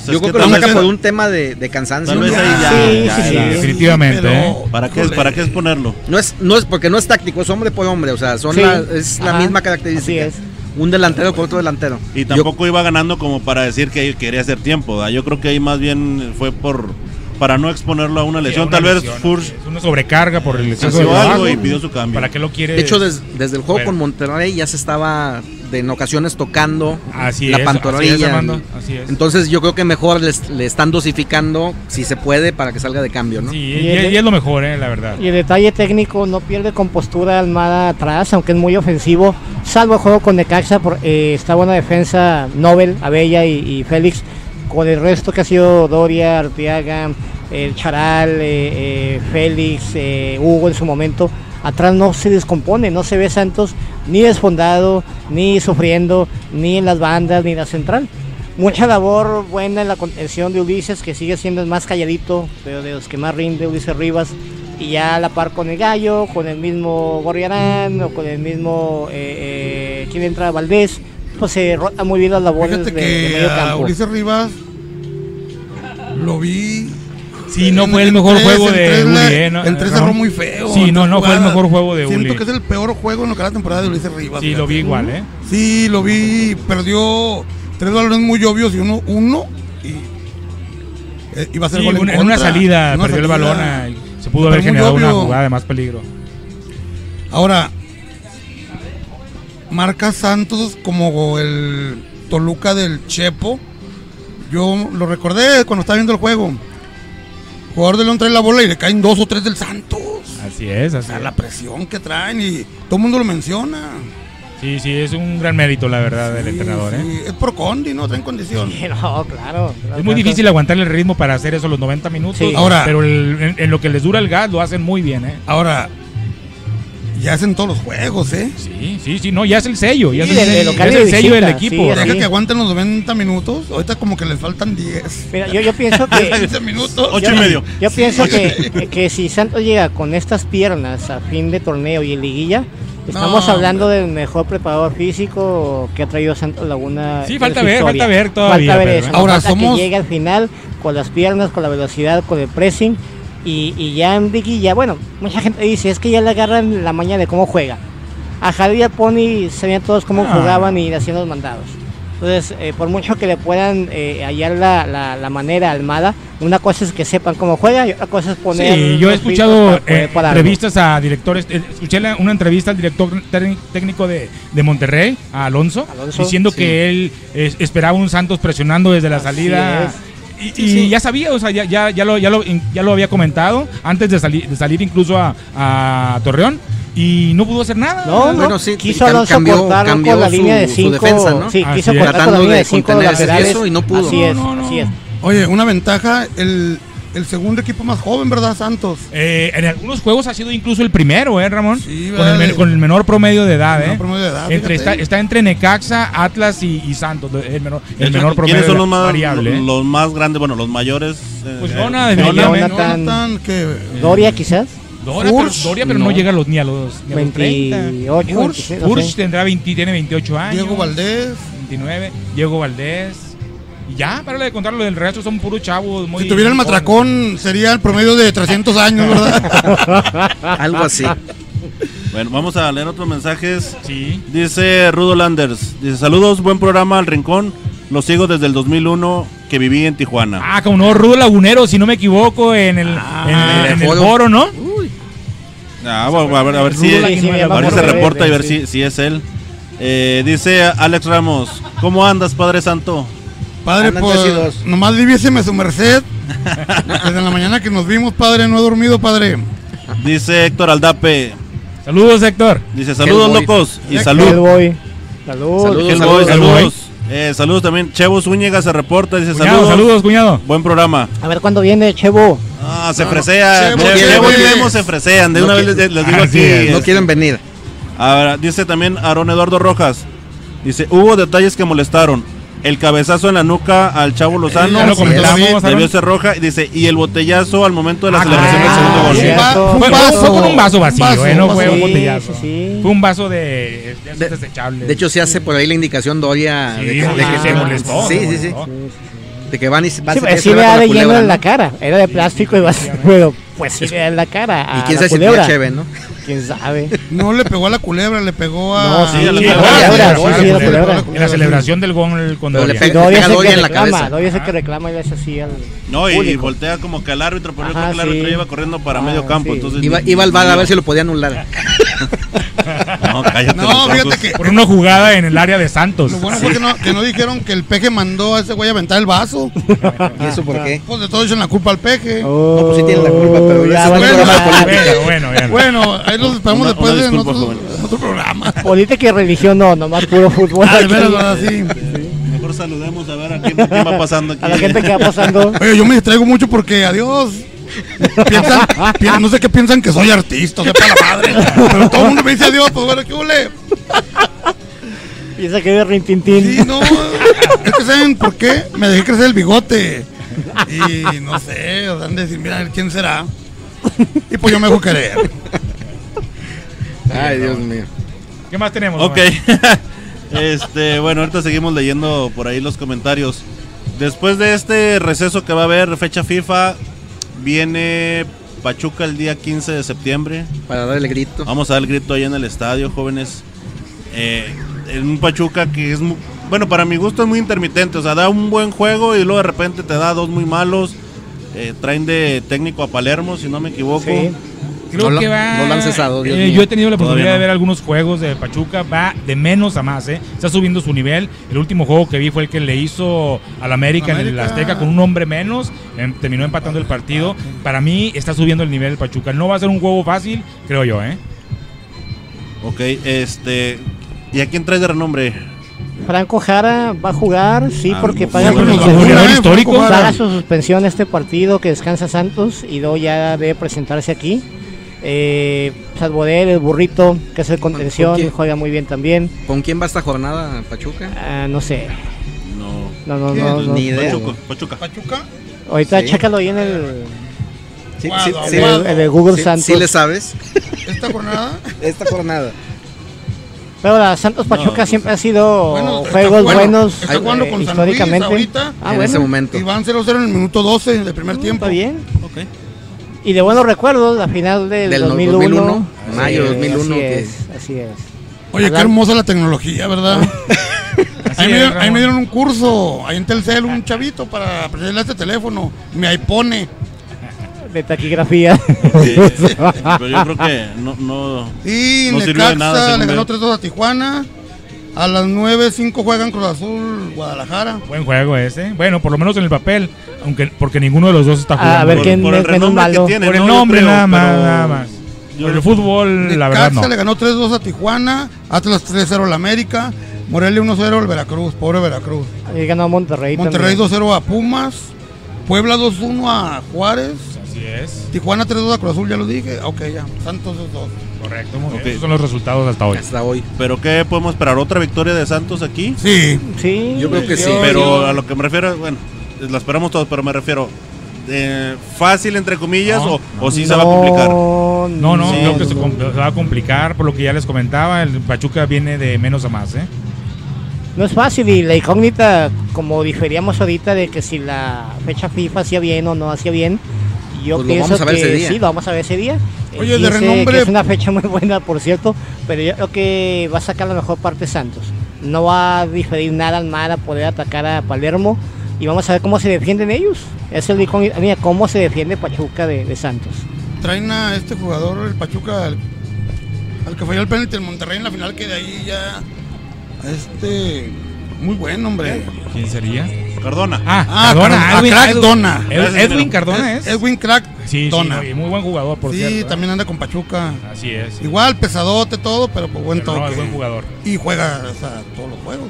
Pues Yo creo que lo vez- saca por un tema de, de cansancio. Tal vez ¿no? ahí ya, Sí, ya, sí, sí. ya. Definitivamente, pero- ¿eh? ¿Para qué, es. ¿Para qué es ponerlo? No es, no es porque no es táctico, es hombre por hombre, o sea, son Sí. la- es la misma así característica. es. Un delantero por otro delantero. Y Yo- tampoco iba ganando como para decir que quería hacer tiempo. ¿verdad? Yo creo que ahí más bien fue por para no exponerlo a una lesión. Una Tal vez lesión, Furch así es. Una sobrecarga por el exceso de algo y pidió su cambio. ¿Para qué lo quiere? de hecho, des- desde el juego Bueno. con Monterrey ya se estaba de, en ocasiones tocando Así la es, pantorrilla. así es, Armando, así es. Entonces yo creo que mejor les- le están dosificando, si se puede, para que salga de cambio, ¿no? Sí, Y y, el- y es lo mejor, eh, la verdad. Y el detalle técnico no pierde compostura Almada atrás, aunque es muy ofensivo, salvo el juego con Necaxa, por, eh, está buena defensa Nobel, Abella y, y Félix, con el resto que ha sido Doria, Arteaga, el Charal, eh, eh, Félix, eh, Hugo en su momento, atrás no se descompone, no se ve Santos ni desfondado, ni sufriendo, ni en las bandas, ni en la central. Mucha labor buena en la contención de Ulises, que sigue siendo el más calladito, pero de los que más rinde Ulises Rivas. Y ya a la par con el Gallo, con el mismo Gorriarán o con el mismo. Eh, eh, ¿Quién entra? Valdés. Pues se rota muy bien las labores de, de que medio a campo. Ulises Rivas lo vi. Sí, no en- fue el en mejor juego en de Uli, la- eh, En tres no. cerró muy feo. Sí, en no, no fue el mejor juego de Siento Uli. que es el peor juego en lo que la temporada de Ulises Rivas. Sí, lo vi igual, ¿eh? Sí, lo vi. Perdió tres balones muy obvios y uno, uno y eh, iba a ser Sí, gol en, una- en salida En una perdió el balón. ah, Se pudo haber generado una jugada de más peligro. Ahora, marca Santos como el Toluca del Chepo. Yo lo recordé cuando estaba viendo el juego. Jugador de León trae la bola y le caen dos o tres del Santos. Así es, O así sea, es. la presión que traen y todo el mundo lo menciona. Sí, sí, es un gran mérito, la verdad, del Sí, entrenador, ¿eh? sí, Es por Condi, ¿no? Traen condición. Sí, no, claro. Es muy difícil aguantar el ritmo para hacer eso los 90 minutos. Sí. Ahora- pero el- en, en lo que les dura el gas lo hacen muy bien, ¿eh? Ahora, ya hacen todos los juegos, ¿eh? Sí, sí, sí, no, ya es el sello, ya Sí, es el, ya es el sello del equipo. sí, Deja Sí. que aguanten los 90 minutos. Ahorita como que les faltan 10. Mira, yo, yo pienso que. 15 minutos. Ocho yo, y medio. Yo pienso que, que si Santos llega con estas piernas a fin de torneo y en liguilla, Estamos No, hablando del mejor preparador físico que ha traído Santos Laguna. Sí, falta ver, historia. falta ver todavía, Falta ver pero, eso. Ahora, falta somos- que llegue al final con las piernas, con la velocidad, con el pressing. Y, y ya en Vicky, ya bueno, mucha gente dice, es que ya le agarran la maña de cómo juega. A Javier y a Pony sabían todos cómo Ah. jugaban y hacían los mandados. Entonces, eh, por mucho que le puedan eh, hallar la, la, la manera Almada, una cosa es que sepan cómo juega y otra cosa es poner. Sí, yo he escuchado para eh, entrevistas a directores, escuché una entrevista al director técnic- técnico de, de Monterrey, a Alonso, Alonso, diciendo sí. que él eh, esperaba un Santos presionando desde la Así salida. es. Y, Sí, y sí. ya sabía, o sea, ya, ya, ya, lo, ya, lo, ya lo había comentado antes de, salir de salir incluso a, a Torreón y no pudo hacer nada. No, no, Bueno, sí, quiso Alonso cambió- cambió con la su- línea de su 5. defensa, ¿no? Sí, Así quiso cortar con la Tratando línea de de 5 contener laterales. eso y no pudo. Así No, es, no, no. así es. Oye, una ventaja, el, el segundo equipo más joven, ¿verdad, Santos? Eh, en algunos juegos ha sido incluso el primero, ¿eh, Ramón? Sí, con, el, con menor promedio de edad, Menor ¿eh? promedio de edad, Entre, está, está entre Necaxa, Atlas y, y Santos, el menor, el menor promedio ¿Quiénes son los más, variable. ¿eh? los más grandes? Bueno, los mayores. eh, Pues eh, Jonah, Jonah. definitivamente. Jonathan. Jonathan, que Doria quizás. Doria, pero, Doria, pero no. no. llega a los, ni a los, ni a los 30. 28, Furch, 26, no Furch sé. tendrá 20, tiene 28 años. Diego Valdés. 29. Diego Valdés. Y ya, para de contar lo del resto, son puros chavos. Muy, Si tuviera el matracón, sería el promedio de 300 años, ¿verdad? Algo así. Bueno, vamos a leer otros mensajes. Sí. Dice Rudo Landers. Dice, saludos, buen programa al Rincón. Lo sigo desde el 2001 que viví en Tijuana. Ah, como no, Rudo Lagunero, si no me equivoco, en el, Ah, en, el- en el foro. ¿no? Ah, bueno, a ver, a ver si, a ver si acuerdo se reporta y ver sí. si, si es él. Eh, dice Alex Ramos, ¿cómo andas, Padre Santo? Padre, Andan pues, nomás diviéseme su merced. Desde la mañana que nos vimos, padre, no he dormido, padre. Dice Héctor Aldape, Saludos, Héctor. dice saludos Hellboy. locos y salud. Hellboy. Salud. Saludos, Hellboy, saludos, saludos. Eh, saludos también. Chevo Zúñiga se reporta, dice Cuñado, saludos. saludos, cuñado. Buen programa. A ver cuándo viene Chevo. Ah, se No, fresea. Chevo, Chevo, Chevo, y. Memo se fresean. De No una vez les, les digo Así aquí. es. No este, quieren venir. Ahora, dice también Aaron Eduardo Rojas. Dice, hubo detalles que molestaron. El cabezazo en la nuca al Chavo Lozano Ya lo debió ser roja. Y dice, y el botellazo al momento de la Ah, celebración del segundo gol. Fue, fue- vaso. fue con un vaso vacío, Un vaso, eh, no fue un Sí, botellazo. sí, sí. Fue un vaso de, de, De- desechable. De hecho, se hace por ahí la indicación Doria Sí, de que, sí, de que se molestó, Sí, sí, sí. De que van y van Sí, a sí da de lleno en la cara. Era de plástico y va pero pues sí da en la cara. Y quién sabe si culebra. tenía cheve, ¿no? Quién sabe. No le pegó a la culebra, le pegó a. No, sí, a la Sí, culebra, Doria, culebra, Doria, sí, sí, la Doria, culebra. En la celebración del gol con Pero le Doria. Doria es el Doria que en la reclama. cabeza. Doria es el que reclama y le hace así al. No, y voltea como que al árbitro, pero yo creo Ajá, que el árbitro sí. iba corriendo para Ah, medio campo. sí. Entonces, Iba, iba al bar a ver si lo podía anular. No, cállate. No, fíjate que. Por una jugada en el área de Santos. Lo bueno fue que no, que no dijeron que el peje mandó a ese güey a aventar el vaso. ¿Y eso por qué? Pues de todo echan la culpa al peje. Oh, No, pues sí tiene la culpa, pero ya ese va es a un programa empezar. político. Bueno, bueno. Bueno, ahí los esperamos Una- después una de otro, otro programa. Política y religión no, nomás puro fútbol. Ah, de ¿verdad? Sí. Mejor saludemos a ver a quién, quién va pasando aquí. A la gente que va pasando. Oye, yo me distraigo mucho porque, adiós. Piensan, pi- no sé qué piensan que soy artista, sepa la madre. Pero todo el mundo me dice adiós, pues bueno, ¿qué huele? Piensa que es rintintín. Sí, no. Es que saben por qué me dejé crecer el bigote. Y no sé, o sea, han de decir, mira, ¿quién será? Y pues yo me dejo querer. Ay, Dios mío. ¿Qué más tenemos? Ok. Este, bueno, ahorita seguimos leyendo por ahí los comentarios. Después de este receso que va a haber, fecha FIFA, viene Pachuca el día 15 de septiembre. Para dar el grito. Vamos a dar el grito ahí en el estadio, jóvenes. Eh, en un Pachuca que es, mu- bueno, para mi gusto es muy intermitente. O sea, da un buen juego y luego de repente te da dos muy malos. Eh, traen de técnico a Palermo, si no me equivoco. Sí. Creo No lo- que va. no lo han cesado, Dios eh, mío. yo he tenido la oportunidad no. de ver algunos juegos de Pachuca. Va de menos a más, ¿eh? Está subiendo su nivel. El último juego que vi fue el que le hizo al América, en el. Azteca con un hombre menos. em, terminó empatando el partido. Para mí está subiendo el nivel del Pachuca. No va a ser un juego fácil, creo yo, ¿eh? Ok, este. ¿Y a quién traes de renombre? Franco Jara va a jugar, sí, Ah, porque paga, su, Jara. paga su suspensión este partido que descansa Santos y luego ya debe presentarse aquí. Eh, Salvodel, el burrito, que es el contención, ¿Con juega muy bien también. ¿Con quién va esta jornada, Pachuca? Ah, no sé, No. no, no, no. no. Ni idea. Pachuca, Pachuca. ¿Pachuca? Ahorita Sí. chécalo ahí en el, Sí, sí, en el- en el Google sí, Santos. sí le sabes. ¿Esta jornada? Esta jornada. Pero la Santos Pachuca No, pues, siempre ha sido Bueno, está juegos bueno, buenos está jugando eh, con San Luis históricamente. ahorita. Ah, en bueno, ese momento. Y van 0-0 en el minuto 12 del primer Mm, tiempo. Está bien. Ok. Y de buenos recuerdos, la final del, Del 2001. 2001, mayo Sí, 2001, Así que- es, así es. Oye, qué hermosa la tecnología, ¿verdad? Así Ahí me, dieron, ahí Ramón. me dieron un curso, ahí en Telcel, un chavito para aprenderle a este teléfono. Me iPone. De taquigrafía. Sí, pero yo creo que no, no Y No sirvió de Necaxa le ganó veo. 3-2 a Tijuana. A las 9-5 juegan Cruz Azul, Guadalajara. Buen juego ese. Bueno, por lo menos en el papel, aunque porque ninguno de los dos está jugando. A ver por, quién por el es menos renombre malo. que tiene, por el ¿no? Nombre creo, nada más, pero nada más. yo- por el fútbol, la verdad Necaxa no. le ganó 3-2 a Tijuana. Atlas 3-0 al América. Morelia 1-0 al Veracruz. Pobre Veracruz. Ahí ganó Monterrey. Monterrey también. 2-0 a Pumas. Puebla 2-1 a Juárez. Así es. Tijuana 3-2 a Cruz Azul, ya lo dije. Ok, ya. Santos 2-2. Correcto. muy bien. Ok. Esos son los resultados hasta hoy. Hasta hoy. Pero ¿qué podemos esperar? ¿Otra victoria de Santos aquí? Sí. Sí. Yo creo que sí. Pero a lo que me refiero, bueno, la esperamos todos, pero me refiero, eh, fácil entre comillas No, o, o sí se va a complicar. No, no, Sí, creo que se, se va a complicar por lo que ya les comentaba. El Pachuca viene de menos a más, ¿eh? No es fácil y la incógnita, como diferíamos ahorita, de que si la fecha FIFA hacía bien o no hacía bien, yo Pues pienso vamos a ver que ese día. sí, lo vamos a ver ese día. Oye, de 15, renombre- que es una fecha muy buena, por cierto, pero yo creo que va a sacar la mejor parte Santos. No va a diferir nada al mar a poder atacar a Palermo y vamos a ver cómo se defienden ellos. Es el mira, cómo se defiende Pachuca de, de Santos. Traen a este jugador, el Pachuca, al, al que falló el penalti del Monterrey en la final, que de ahí ya. a Este. Muy bueno, hombre. ¿Quién sería? Cardona. Ah, Ah, Cardona. Car- Edwin, Crack Edwin- Dona. Edwin. Cardona es. Edwin Crack Sí, sí, Dona. muy, muy buen jugador, por sí, cierto. ¿eh? también anda con Pachuca. Así es. sí. Igual, pesadote, todo, pero pues buen Pero no, toque. es buen jugador. Y juega o sea, todos los juegos.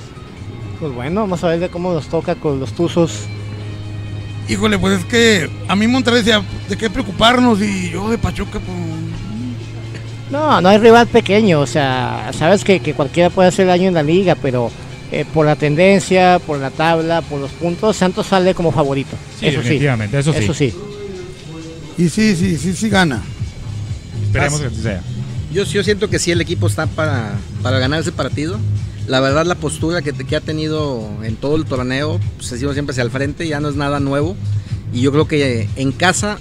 Pues bueno, vamos a ver de cómo nos toca con los Tuzos. Híjole, pues es que a mí Monterrey decía, ¿de qué preocuparnos? Y yo de Pachuca, pues. No, no hay rival pequeño, o sea, sabes que, que cualquiera puede hacer daño en la liga, pero eh, por la tendencia, por la tabla, por los puntos, Santos sale como favorito. Sí, eso sí, eso sí. eso sí. Y sí, sí, sí, sí gana. Esperemos que así sea. Yo, yo siento que sí el equipo está para, para ganar ese partido. La verdad la postura que, que ha tenido en todo el torneo pues, ha sido siempre hacia el frente, ya no es nada nuevo. Y yo creo que en casa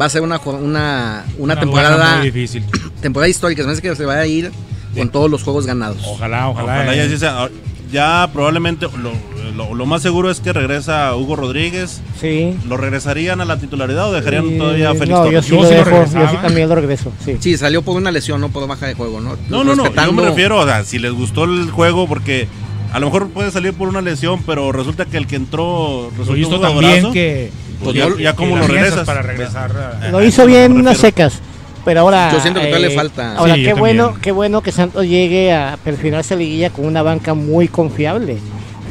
va a ser una, una, una Una temporada, muy difícil. temporada histórica. Se me hace que se va a ir con todos los juegos ganados. Ojalá, ojalá. Ojalá eh. ya, sí sea. Ya probablemente lo, lo- lo más seguro es que regresa Hugo Rodríguez. Sí. ¿Lo regresarían a la titularidad o dejarían todavía a Félix No, yo sí Yo lo sí lo dejo, yo regresaba. sí también lo regreso, sí. Sí, salió por una lesión, no por baja de juego, ¿no? No, no, no. Yo me refiero, o sea, si les gustó el juego, porque a lo mejor puede salir por una lesión, pero resulta que el que entró Lo resultó hizo un también que. pues ya, ya como lo regresas. Para regresar. a- Lo hizo bien unas secas, pero ahora... Yo siento que todavía le falta. Ahora, Sí, qué también. bueno, qué bueno que Santos llegue a perfilarse a liguilla con una banca muy confiable.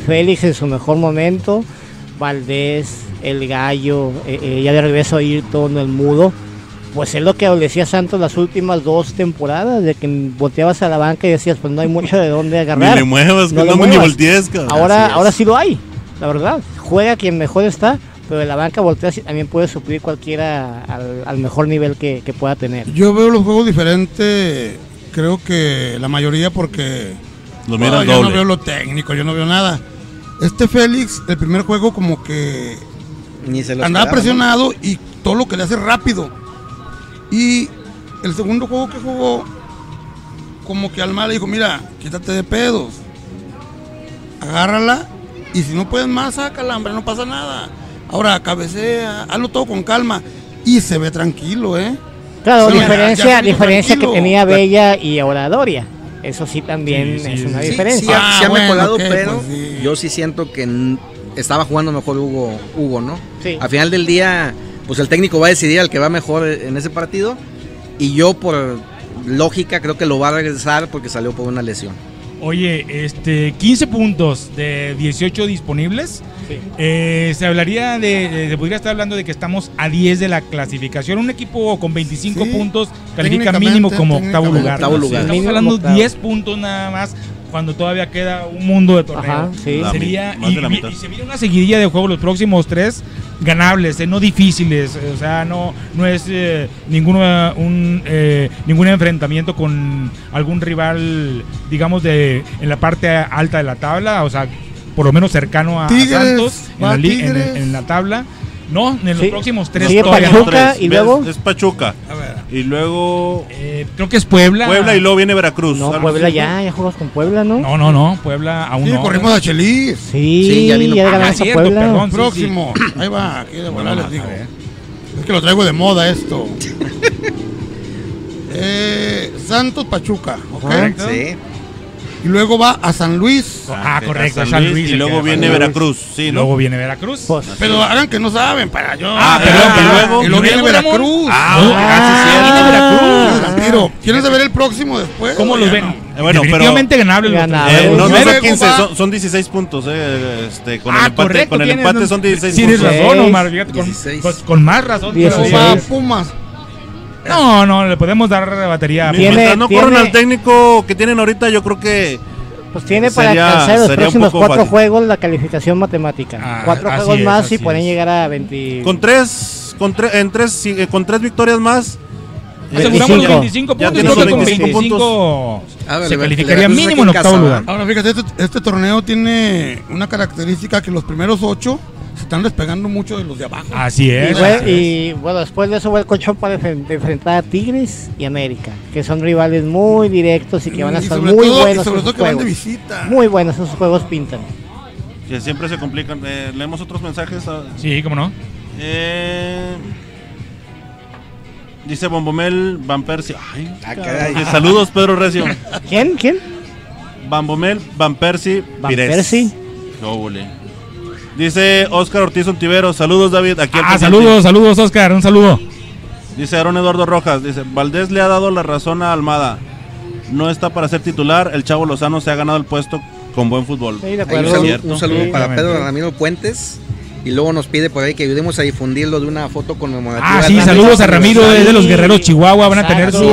Félix en su mejor momento, Valdés, El Gallo, eh, eh, ya de regreso a Ayrton, El Mudo. Pues es lo que adolecía Santos las últimas dos temporadas, de que volteabas a la banca y decías, pues no hay mucho de dónde Ni agarrar. le muevas, No no, ni muevas. voltees, cabrón. Ahora, ahora sí lo hay, la verdad. Juega quien mejor está, pero de la banca volteas y también puede suplir cualquiera al, al mejor nivel que, que pueda tener. Yo veo los juegos diferentes, creo que la mayoría porque Lo yo no veo lo técnico, yo no veo nada. Este Félix, el primer juego como que Ni se lo andaba esperaba, ¿no? presionado y todo lo que le hace rápido. Y el segundo juego que jugó, como que al mal le dijo, mira, quítate de pedos. Agárrala y si no puedes más, sácala, hombre, no pasa nada. Ahora, cabecea, hazlo todo con calma. Y se ve tranquilo, ¿eh? Claro, diferencia, se diferencia que tenía Bella y ahora Doria. Eso sí también Sí, sí, es una sí. Diferencia. sí, ha- Ah, sí ha bueno, mejorado, pero pues sí. yo sí siento que estaba jugando mejor Hugo, Hugo ¿no? Sí. Al final del día, pues el técnico va a decidir al que va mejor en ese partido. Y yo, por lógica, creo que lo va a regresar porque salió por una lesión. Oye, este, 15 puntos de 18 disponibles. Sí. Eh, se hablaría de, de- se podría estar hablando de que estamos a 10 de la clasificación. Un equipo con 25 Sí, puntos califica mínimo como octavo lugar. octavo lugar. Estamos hablando octavo. 10 puntos nada más. Cuando todavía queda un mundo de torneo. Ajá, sí. Sería, y, de la y- mitad. y se viene una seguidilla de juegos los próximos tres ganables, eh, no difíciles, eh, o sea, no, no es eh, ninguno, un, eh, ningún enfrentamiento con algún rival, digamos, de en la parte alta de la tabla, o sea, por lo menos cercano a, a Tigres, Santos en la, en- en la tabla. No, en los Sí. próximos tres no. Pachuca. Tres. y luego- Es Pachuca. A ver. Y luego Eh, creo que es Puebla. Puebla y luego viene Veracruz. No, Puebla así, ya, ya jugamos con Puebla, ¿no? No, no, no, Puebla aún Sí, no. corrimos a Chelis. Sí, Sí, ya ya, vino. le Ah, a cierto, Puebla. perdón. sí, Próximo. Ahí va, aquí de volar les digo. Es que lo traigo de moda esto. eh, Santos Pachuca, ¿ok? Correcto. Sí. Y luego va a San Luis. Ah, correcto, San San Luis, Luis, y luego viene. Veracruz. Sí, ¿no? Luego viene Veracruz. Pues, Pero hagan que no saben para yo. Ah, pero- Ah, y luego- y luego viene. Veracruz. Ah, Ah, sí, viene Veracruz. ¿Quieres saber el próximo después? ¿Cómo los ven? no? Bueno, pero- Definitivamente. Eh, no, son 15, va- son, son 16 puntos. Eh, este, con Ah, el empate, correcto, con el tienes- empate son 16 Tienes puntos. razón, Seis. Omar. Fíjate, con, 16. con- con más razón. Va Pumas. No, no, le podemos dar batería. Tiene- Mientras no corran tiene- al técnico que tienen ahorita, yo creo que pues tiene para Sería- alcanzar los próximos cuatro fácil. juegos la calificación matemática. Ah, cuatro juegos es, más y pueden es. llegar a 20. con tres, con tres, en tres, eh, con tres victorias más, Aseguramos los 25. 25 Ya puntos. los con 25 25 Ah, se le- calificaría mínimo en octavo lugar. Ahora fíjate, este, este torneo tiene una característica que los primeros ocho se están despegando mucho de los de abajo. Así Y, es. bue- así es. y, bueno, después de eso va el colchón para enf- enfrentar a Tigres y América, que son rivales muy directos y que van a Y estar muy todo- y buenos. sobre en todo sus que van de juegos. visita. Muy buenos esos juegos pintan. que siempre se complican. Eh, leemos otros mensajes. ah, Sí, cómo no. eh, dice Bombomel Van Persie. Ay, Ah, caray. eh, saludos, Pedro Recio. ¿Quién? ¿Quién? Bambomel, Van Persie, Van Pires. Persie. Dice Oscar Ortiz Ontivero, saludos David, aquí Ah, saludos, saludos, Oscar. Un saludo. Dice Aaron Eduardo Rojas, dice, Valdés le ha dado la razón a Almada. No está para ser titular, el Chavo Lozano se ha ganado el puesto con buen fútbol. Sí, de Hay un saludo, Cierto. un saludo Sí. para Pedro. Ramiro Puentes. Y luego nos pide por ahí que ayudemos a difundirlo de una foto conmemorativa. Ah, sí, Ramiro. saludos a Ramiro de, de los Guerreros Chihuahua. Van a tener su,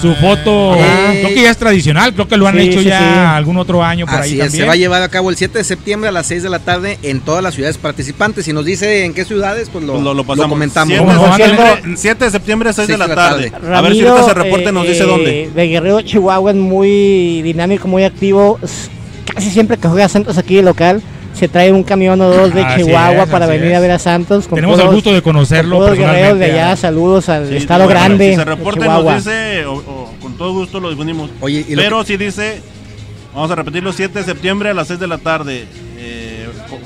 su foto. Ajá. Creo que ya es tradicional. Creo que lo han Sí, hecho sí, ya sí. algún otro año por Así ahí es, también. se va a llevar a cabo el 7 de septiembre a las 6 de la tarde en todas las ciudades participantes. Si nos dice en qué ciudades, pues lo, Pues lo, lo lo pasamos. comentamos. 7, ¿Cómo no? de Ándale. septiembre, 7 de septiembre, 6 de Seis la de la tarde. tarde. a ver si Ramiro, ahorita se reporte eh, nos dice eh, dónde. De Guerrero Chihuahua es muy dinámico, muy activo. Casi siempre que juega Santos aquí de local, se trae un camión o dos de Así Chihuahua es, para venir es. a ver a Santos. con Tenemos el puros- gusto de conocerlo con puros guerreros de personalmente. allá. Saludos al Sí, Estado bueno, Grande. Si se Chihuahua. nos dice, o, o con todo gusto lo difundimos. Oye, y lo Pero si dice, vamos a repetirlo, 7 de septiembre a las 6 de la tarde. Eh,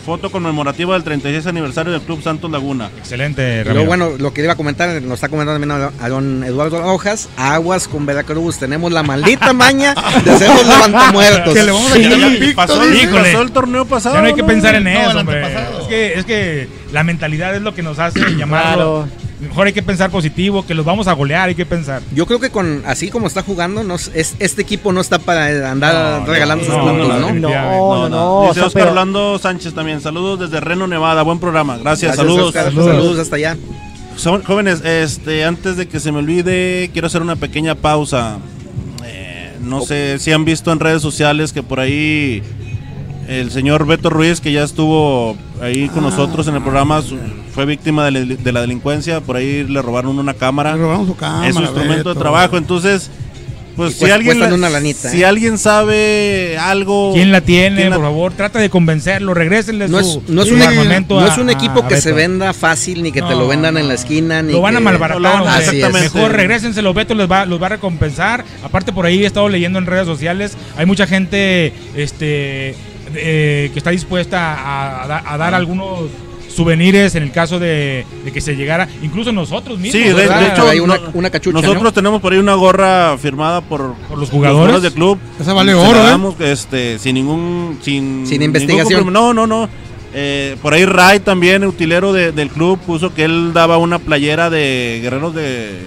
foto conmemorativa del 36 aniversario del Club Santos Laguna. Excelente, Ramiro. luego, bueno, lo que iba a comentar, nos está comentando también a, don Eduardo Rojas, aguas con Veracruz, tenemos la maldita maña de ser los levantamuertos. Que le vamos a Sí. picto, pasó, el torneo pasado. Ya no hay que ¿no? pensar en No, eso, hombre. Es que, es que la mentalidad es lo que nos hace llamarlo. Claro. Mejor hay que pensar positivo, que los vamos a golear, hay que pensar. Yo creo que con así como está jugando, no, es, este equipo no está para andar No, regalando no, sus no, puntos, no, ¿no? no. No, no, no. o Dice sea, Oscar pero- Orlando Sánchez también. Saludos desde Reno, Nevada. Buen programa. Gracias. Gracias, saludos. Oscar. Saludos. Saludos hasta allá. Son- jóvenes, este, antes de que se me olvide, quiero hacer una pequeña pausa. Eh, no sé si han visto en redes sociales que por ahí el señor Beto Ruiz, que ya estuvo ahí con nosotros en el programa, su- fue víctima de, la- de la delincuencia. Por ahí le robaron una cámara. Le robamos su cámara, es su instrumento Beto. de trabajo. Entonces, pues si cuesta- alguien, una lanita, si ¿eh? alguien sabe algo, ¿Quién la tiene? ¿quién la- Por favor, trata de convencerlo, regrésenle No su, es, no es su un, armamento no a- es un equipo a que se venda fácil, ni que te lo vendan en la esquina. Ni Lo van a que- malbaratar. Es. exactamente. Mejor regrésenselo, Beto les va, los va a recompensar. Aparte, por ahí he estado leyendo en redes sociales. Hay mucha gente este, eh, que está dispuesta a, a da- a dar algunos souvenirs en el caso de, de que se llegara. Incluso nosotros mismos. Sí, de, hecho, Hay una- una cachucha, nosotros ¿no? tenemos por ahí una gorra firmada por, Por los jugadores. del club. Esa vale oro, ¿eh? este, sin ningún sin, Sin investigación. no, no, no. Eh, por ahí Ray también, utilero de- del club, puso que él daba una playera de guerreros de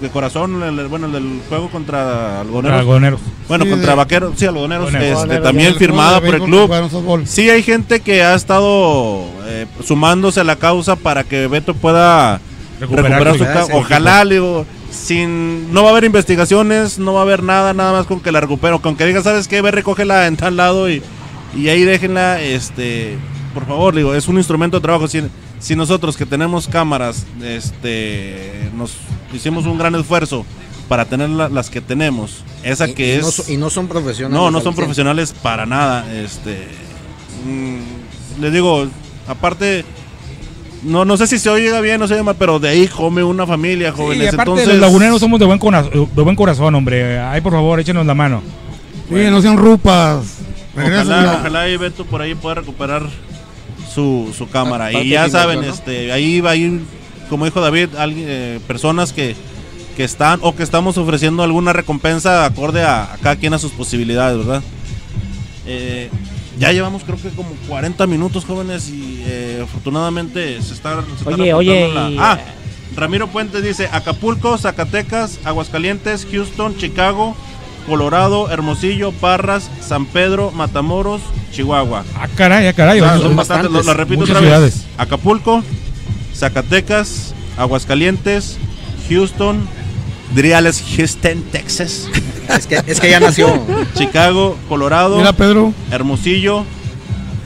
de corazón, el- el- bueno, el del juego contra algoneros. Algoneros. Bueno, Sí, contra de- vaqueros, sí, algoneros, Algoneros. este, Algoneros, también firmada por el club. Sí, hay gente que ha estado eh, sumándose a la causa para que Beto pueda Recuperar recuperar, su- Ojalá, le digo, sin no va a haber investigaciones, no va a haber nada, nada más con que la recupero, con que diga, ¿sabes qué? Ve, recógela en tal lado y, y ahí déjenla, este, por favor, digo, es un instrumento de trabajo. Si, si nosotros que tenemos cámaras, este, nos hicimos un gran esfuerzo para tener la- las que tenemos, esa Y- que y es... no, y no son profesionales. No, no son profesionales para nada. Este, mm, les digo, aparte, no, no sé si se oiga bien o se oye mal, pero de ahí come una familia, Sí, jóvenes. y aparte Entonces, los laguneros somos de buen, cora- de buen corazón, hombre. Ay, por favor, échenos la mano. Sí, no sean rupas. Ojalá, ojalá y Beto por ahí pueda recuperar su, su cámara. Aparte y ya saben, este, ahí va a ir, como dijo David, alguien, eh, personas que, que están o que estamos ofreciendo alguna recompensa acorde a, a cada quien a sus posibilidades, ¿verdad? Eh, ya llevamos creo que como 40 minutos jóvenes y eh, afortunadamente se está, se Oye, oye, la- y- Ah, Ramiro Puentes dice Acapulco, Zacatecas, Aguascalientes, Houston, Chicago, Colorado, Hermosillo, Parras, San Pedro, Matamoros, Chihuahua. Ah, caray, ah, caray. Son- son bastantes, lo, lo repito Muchas otra vez. ciudades. Acapulco, Zacatecas, Aguascalientes, Houston, Driales, Houston, Texas, Es que, es que ya nació. Chicago, Colorado, Mira, Pedro. Hermosillo,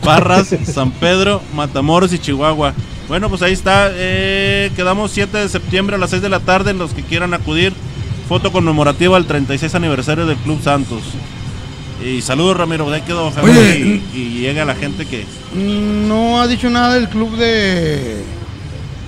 Parras, San Pedro, Matamoros y Chihuahua. Bueno, pues ahí está. eh, quedamos 7 de septiembre a las 6 de la tarde. Los que quieran acudir, foto conmemorativa al 36 aniversario del Club Santos. Y saludos, Ramiro. De ahí quedó. ojalá Oye, y, y llega la gente que. No ha dicho nada del club de.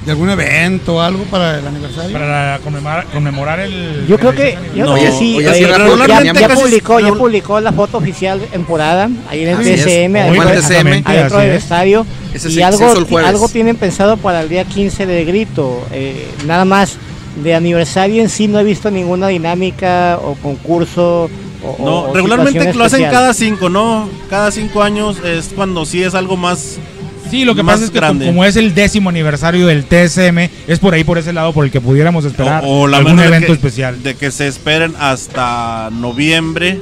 de algún evento o algo para el aniversario. Para conmemorar, conmemorar el. Yo creo que, yo No, creo que sí, oye, sí, ya, ya publicó, ya publicó la foto oficial en Porada, ahí en el. TCM, Hoy adentro, del es. estadio. Ese y algo, algo tienen pensado para el día 15 de grito. eh, nada más, de aniversario en sí no he visto ninguna dinámica o concurso. O, No, o regularmente lo hacen cada cinco, ¿no? Cada cinco años es cuando sí es algo más. Sí, lo que más pasa es que grande. como es el décimo aniversario del TSM, es por ahí, por ese lado, por el que pudiéramos esperar O, o la algún de evento que- especial. De que se esperen hasta noviembre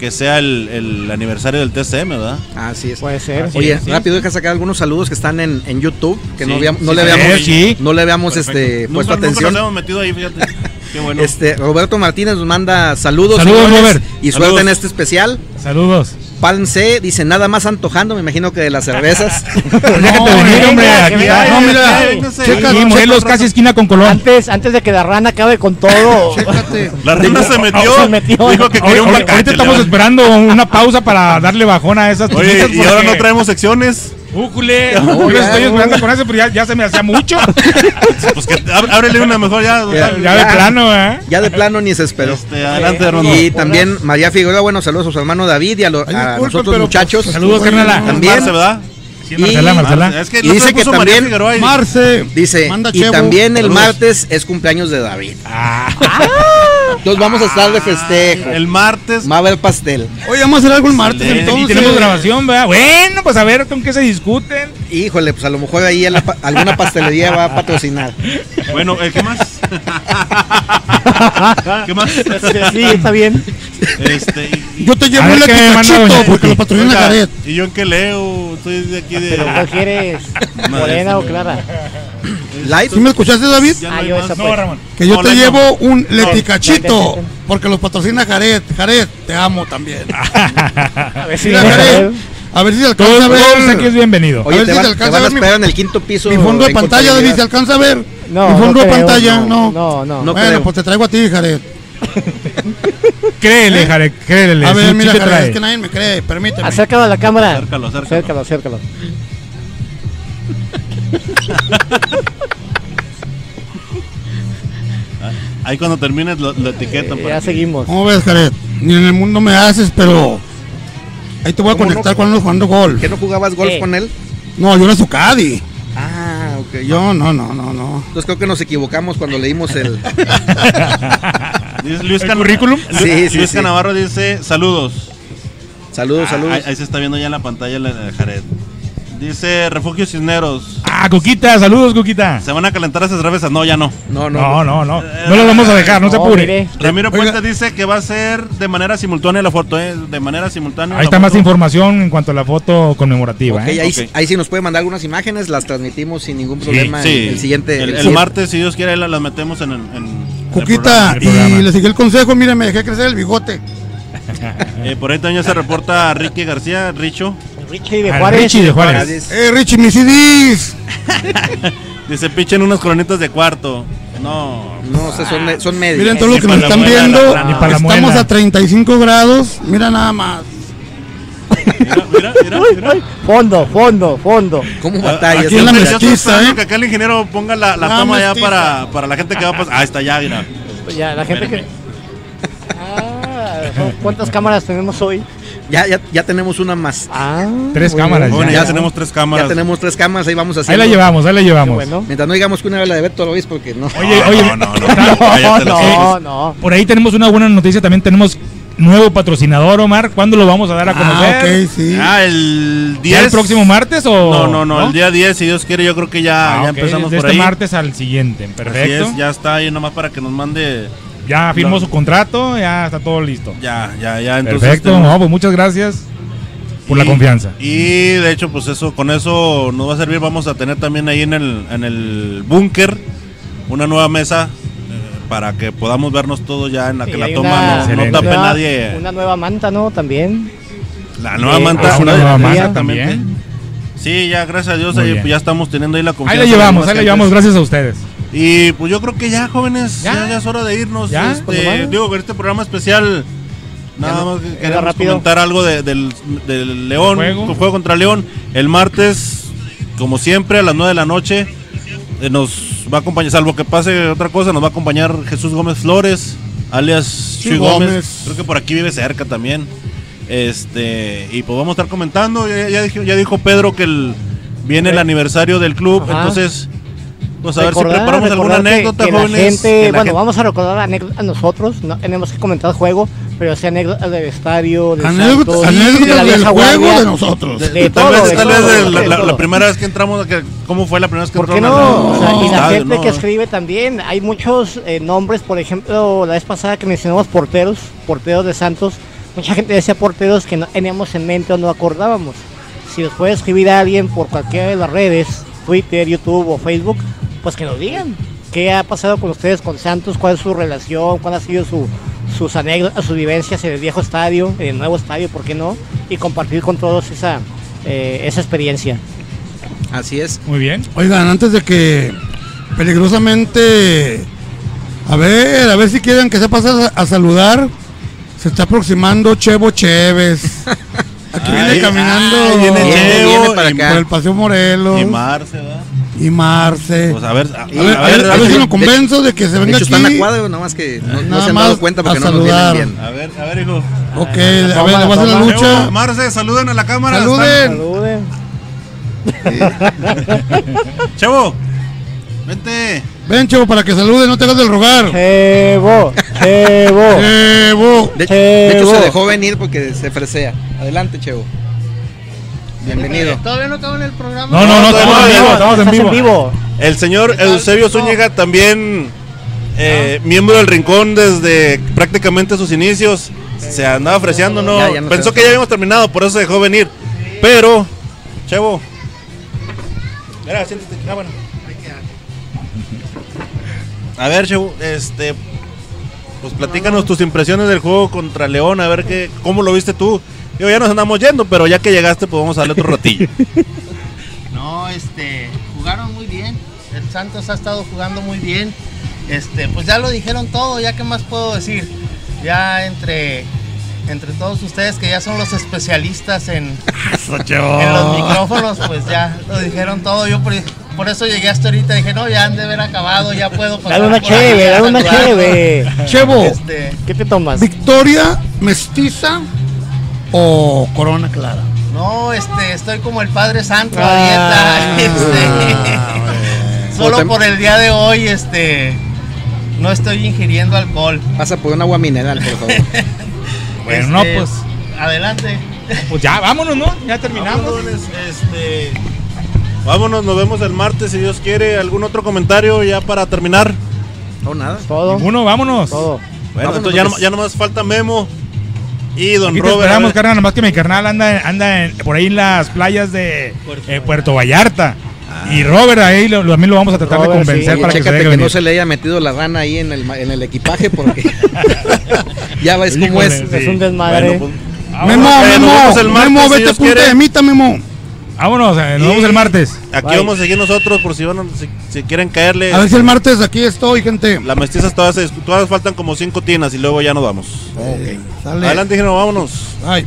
que sea el, el aniversario del TCM, ¿verdad? Así es. Puede ser. Así Oye, sí. rápido deja sacar algunos saludos que están en, en YouTube, que no, Sí, habíamos- no sí, le sí, habíamos, sí. no le habíamos este, puesto nunca, nunca atención. nos hemos metido ahí, fíjate. Qué bueno. Este, Roberto Martínez nos manda saludos, Saludos, señores, Robert. y Saludos. suerte en este especial. Saludos. Palm C dice nada más antojando, me imagino que de las cervezas. Déjate venir, hombre. Aquí, no, mira. checa, Aquí, Morelos, casi esquina con Colón. Antes, antes de que la rana acabe con todo. Chécate. La rana se metió, se metió. dijo que Ahorita, quería un ahorita estamos esperando una pausa para darle bajón a esas Oye, y ahora no traemos secciones. ¡Újule! No, Yo ya, estoy no. esperando con eso, pero ya, ya se me hacía mucho. Pues que ábrele una mejor ya. Ya, ya de plano, ¿eh? ya de plano ni se esperó. Este, adelante, Armando. Y también María Figueroa, bueno, saludos a su hermano David y a, lo- Ay, a disculpen, nosotros pero, muchachos. pues, Saludos, bueno, carnala. También. Marce, ¿verdad? Sí, Marcela, Y- Marcela. Marce, Es que Y dice que también- Figueroa y- Marce. Dice, Manda y Chevo. también el Saludos. martes es cumpleaños de David. Ah, Entonces vamos a estar de festejo. El martes. Va a haber pastel. Oye, vamos a hacer algo el martes Excelente. y entonces. tenemos grabación, ¿verdad? Bueno, pues a ver con qué se discuten. Híjole, pues a lo mejor ahí a la pa- alguna pastelería va a patrocinar. Bueno, eh, ¿qué más? ¿Qué más? Sí, está bien. Este, y- Yo te llevo leticachito doña porque lo patrocina Jared. ¿Y yo en qué leo? Estoy de aquí de. Pero ¿cuál quieres? ¿Morena o clara? Light. ¿Sí me escuchaste, David? Ya no Ah, yo esa pues. Ramón. Que yo No, te llevo un leticachito porque los patrocina Jared. Jared, te amo también. A ver si Mira, Jared, a ver si se Todos, alcanza a todos aquí es ver. bienvenido. A Oye, ver te si te alcanza a a ver mi- en el quinto piso. Mi fondo de pantalla, David, ¿se alcanza a ver? No, Mi no fondo de creo, pantalla, no, no. No, no. No bueno, creo. pues te traigo a ti, Jared. Créele, Jared, créele. A ver, mira, Jared, trae. es que nadie me cree, permíteme. Acércalo a la cámara. Acércalo, acércalo. Acércalo, acércalo. Ahí cuando termines lo, lo etiquetan. Eh, ya seguimos. ¿Cómo ves, Jared? Ni en el mundo me haces, pero ahí te voy a ¿Cómo conectar no? cuando ando jugando golf. ¿Que no jugabas golf Eh. con él? No, yo era su caddy. Ah, ok. Yo, no, no, no, no. entonces creo que nos equivocamos cuando leímos el. Luis ¿El Can- currículum? Lu- Sí, sí, Luis sí. Canavarro dice saludos. Saludos, Ah, saludos. Ahí, ahí se está viendo ya en la pantalla la de Jared. Dice Refugio Cisneros. Ah, Coquita, saludos, Coquita. ¿Se van a calentar esas cervezas? No, ya no. No, no. No, no, no. No lo vamos a dejar, no se apure. mire. Ramiro Oiga. Puente dice que va a ser de manera simultánea la foto, ¿eh? De manera simultánea. Ahí está más información en cuanto a la foto conmemorativa. ¿eh? ahí, ahí sí nos puede mandar algunas imágenes, las transmitimos sin ningún problema Sí, el, el siguiente. El, el siguiente- martes, si Dios quiere, la- las metemos en, el- en, programa. y le seguí el consejo, mire, me dejé crecer el bigote. Eh, por ahí también se reporta Ricky García, Richo. Richie de Juárez. Richie de Juárez. Eh, Richie, mis CDs. Dice, pichen unas coronitas de cuarto. No. No, o sea, son, me- son medios. Miren todo lo Ni que nos la están muela, viendo. la- ni pa' la Estamos muela. a 35 grados. Mira nada más. Mira, mira, mira, fondo, fondo, fondo. ¿Cómo batallas? aquí en la Yo no? estoy mestiza, esperando ¿eh? que acá el ingeniero ponga la, la La toma ya para, para la gente que va a pasar. Ah, está ya, mira. Ya, la gente que. Ah, son- ¿cuántas cámaras tenemos hoy? Ya, ya, ya tenemos una más. Ah, Tres cámaras. Bueno, ya. ya tenemos tres cámaras. Ya tenemos tres cámaras, ahí vamos a hacer. Ahí la llevamos, ahí la llevamos. bueno. Mientras no digamos que una vez la de Beto Ruiz, porque no. Oye, oye, No, no, no. No, por ahí tenemos una buena noticia. También tenemos nuevo patrocinador, Omar. ¿Cuándo lo vamos a dar a Ah, conocer? ok, sí. Ah, el 10. ¿Ya el próximo martes o.? No, no, no, el día 10, si Dios quiere, yo creo que ya, Ah, ya empezamos de por este ahí. martes al siguiente. Así Perfecto. es, ya está ahí nomás para que nos mande. Ya firmó No. su contrato, ya está todo listo. Ya, ya, ya. Entonces, Perfecto, tenemos- no, pues muchas gracias por la confianza. Y de hecho, pues eso, con eso nos va a servir. Vamos a tener también ahí en el, en el búnker una nueva mesa eh, para que podamos vernos todos ya en la que la toma una- no- no, tape nueva- nadie. Una nueva manta, ¿no? También. La nueva Eh, manta. ah, una nueva manta también. Sí, ya gracias a Dios ahí, pues, ya estamos teniendo ahí la Ahí confianza. la de llevamos, ahí la llevamos, gracias a ustedes. Y pues yo creo que ya, jóvenes, ¿Ya? ya, ya es hora de irnos. ¿Ya? Este, digo, con este programa especial, nada no, más que era queremos rápido. comentar algo de- del, del León, juego. el juego contra León. El martes, como siempre, a las 9 de la noche, eh, nos va a acompañar, salvo que pase otra cosa, nos va a acompañar Jesús Gómez Flores, alias Sí, Chuy Gómez. Gómez. Creo que por aquí vive cerca también. Este, y pues vamos a estar comentando. Ya, ya dijo, ya dijo Pedro que el, viene el aniversario del club, Ajá. entonces. Pues a ver si Recordar- preparamos alguna recordar que- anécdota, que la jóvenes. gente- que la bueno, gente- vamos a recordar anécdotas nosotros. No tenemos que comentar el juego, pero sí anécdotas del estadio, del Anécdota- Santos, de anécdotas la del vieja juego guardia. de nosotros. De, tal todo, vez, de tal todo, vez de la, la- la primera vez que entramos, que- ¿cómo fue la primera vez que ¿Por qué entramos no? O sea, y la estadio, gente no? que escribe también, hay muchos eh, nombres, por ejemplo, la vez pasada que mencionamos porteros, porteros de Santos, mucha gente decía porteros que no teníamos en mente o no acordábamos. Si nos puede escribir a alguien por cualquiera de las redes, Twitter, YouTube o Facebook, pues que nos digan qué ha pasado con ustedes con Santos, cuál es su relación, cuál ha sido su, sus anécdotas, sus vivencias en el viejo estadio, en el nuevo estadio, ¿por qué no? Y compartir con todos esa, eh, esa experiencia. Así es. Muy bien. Oigan, antes de que peligrosamente. A ver, a ver si quieren que se pase a, a saludar. Se está aproximando Chevo Chévez. Aquí viene caminando. ay, viene Chevo viene para y- acá. Por el Paseo Morelos. Y Marce, ¿verdad? Y Marce. Pues a ver, a, a ver, a ver, a ver si lo convenzo de que se De venga hecho, está en aquí. la cuadra, nada más que no, no se han dado cuenta porque no nos vienen bien. a ver, a ver, hijo. Ok, a ver, le voy a hacer la lucha. Marce, saluden a la cámara. Saluden. Saluden. Están- Chevo, vente. Ven, Chevo, para que salude, no te hagas del rogar. Chevo, Chevo. Chevo. De, de hecho, se dejó venir porque se fresea. Adelante, Chevo. Bienvenido. Todavía no acabo en el programa. No, no, no, No, estamos en vivo, no, estamos en Estás vivo. El señor. Eusebio. Zúñiga también eh, miembro del Rincón desde prácticamente sus inicios. Se andaba ofreciendo, ¿no? Ya, ya no Pensó que ya habíamos terminado, por eso se dejó venir. Pero, Chevo. Mira, siéntate. Ah, bueno. A ver, Chevo, este. Pues platícanos tus impresiones del juego contra León, a ver qué, cómo lo viste tú. Digo, ya nos andamos yendo, pero ya que llegaste, pues vamos a darle otro ratillo. No, este, jugaron muy bien. El Santos ha estado jugando muy bien. Este, pues ya lo dijeron todo, ya qué más puedo decir. Ya entre entre todos ustedes que ya son los especialistas en, en los micrófonos, pues ya lo dijeron todo. Yo por, por eso llegué hasta ahorita, dije, no, ya han de haber acabado, ya puedo pasar Dale una a dale una saludarlos. cheve. Chevo, Este, ¿Qué te tomas? ¿Victoria mestiza o corona clara? no, este, estoy como el Padre Santo Ah. a dieta. Este, solo Otra- por el día de hoy, este, no estoy ingiriendo alcohol. Pasa por un agua mineral, por favor. Bueno, no, Este, pues, Adelante. pues ya, vámonos, ¿no? Ya terminamos. Vámonos, este, vámonos, nos vemos el martes si Dios quiere. ¿Algún otro comentario ya para terminar? No, nada. Todo, Uno, vámonos. todo. Bueno, Vámonos, entonces ya, pues. no, ya nomás falta Memo y Don Aquí te Robert. esperamos, carnal. Nomás que mi carnal anda, anda en- por ahí en las playas de Puerto eh, Puerto Vallarta. Y Robert ahí lo, lo- también lo vamos a tratar de Robert, convencer sí. para que se que, venir. no se le haya metido la rana ahí en el, en el equipaje porque ya ves cómo es. sí. Es un desmadre. Bueno, pues, Ah, Memo, Memo, Memo, vete punta de mita, Memo. Vámonos, eh, nos vemos el martes. aquí Bye. vamos a seguir nosotros por si, van, si, si quieren caerle. A ver si el martes aquí estoy, gente. Las mestizas todas, todas faltan como cinco tinas y luego ya nos vamos. Eh, sale. Adelante, Gino, vámonos. Ay.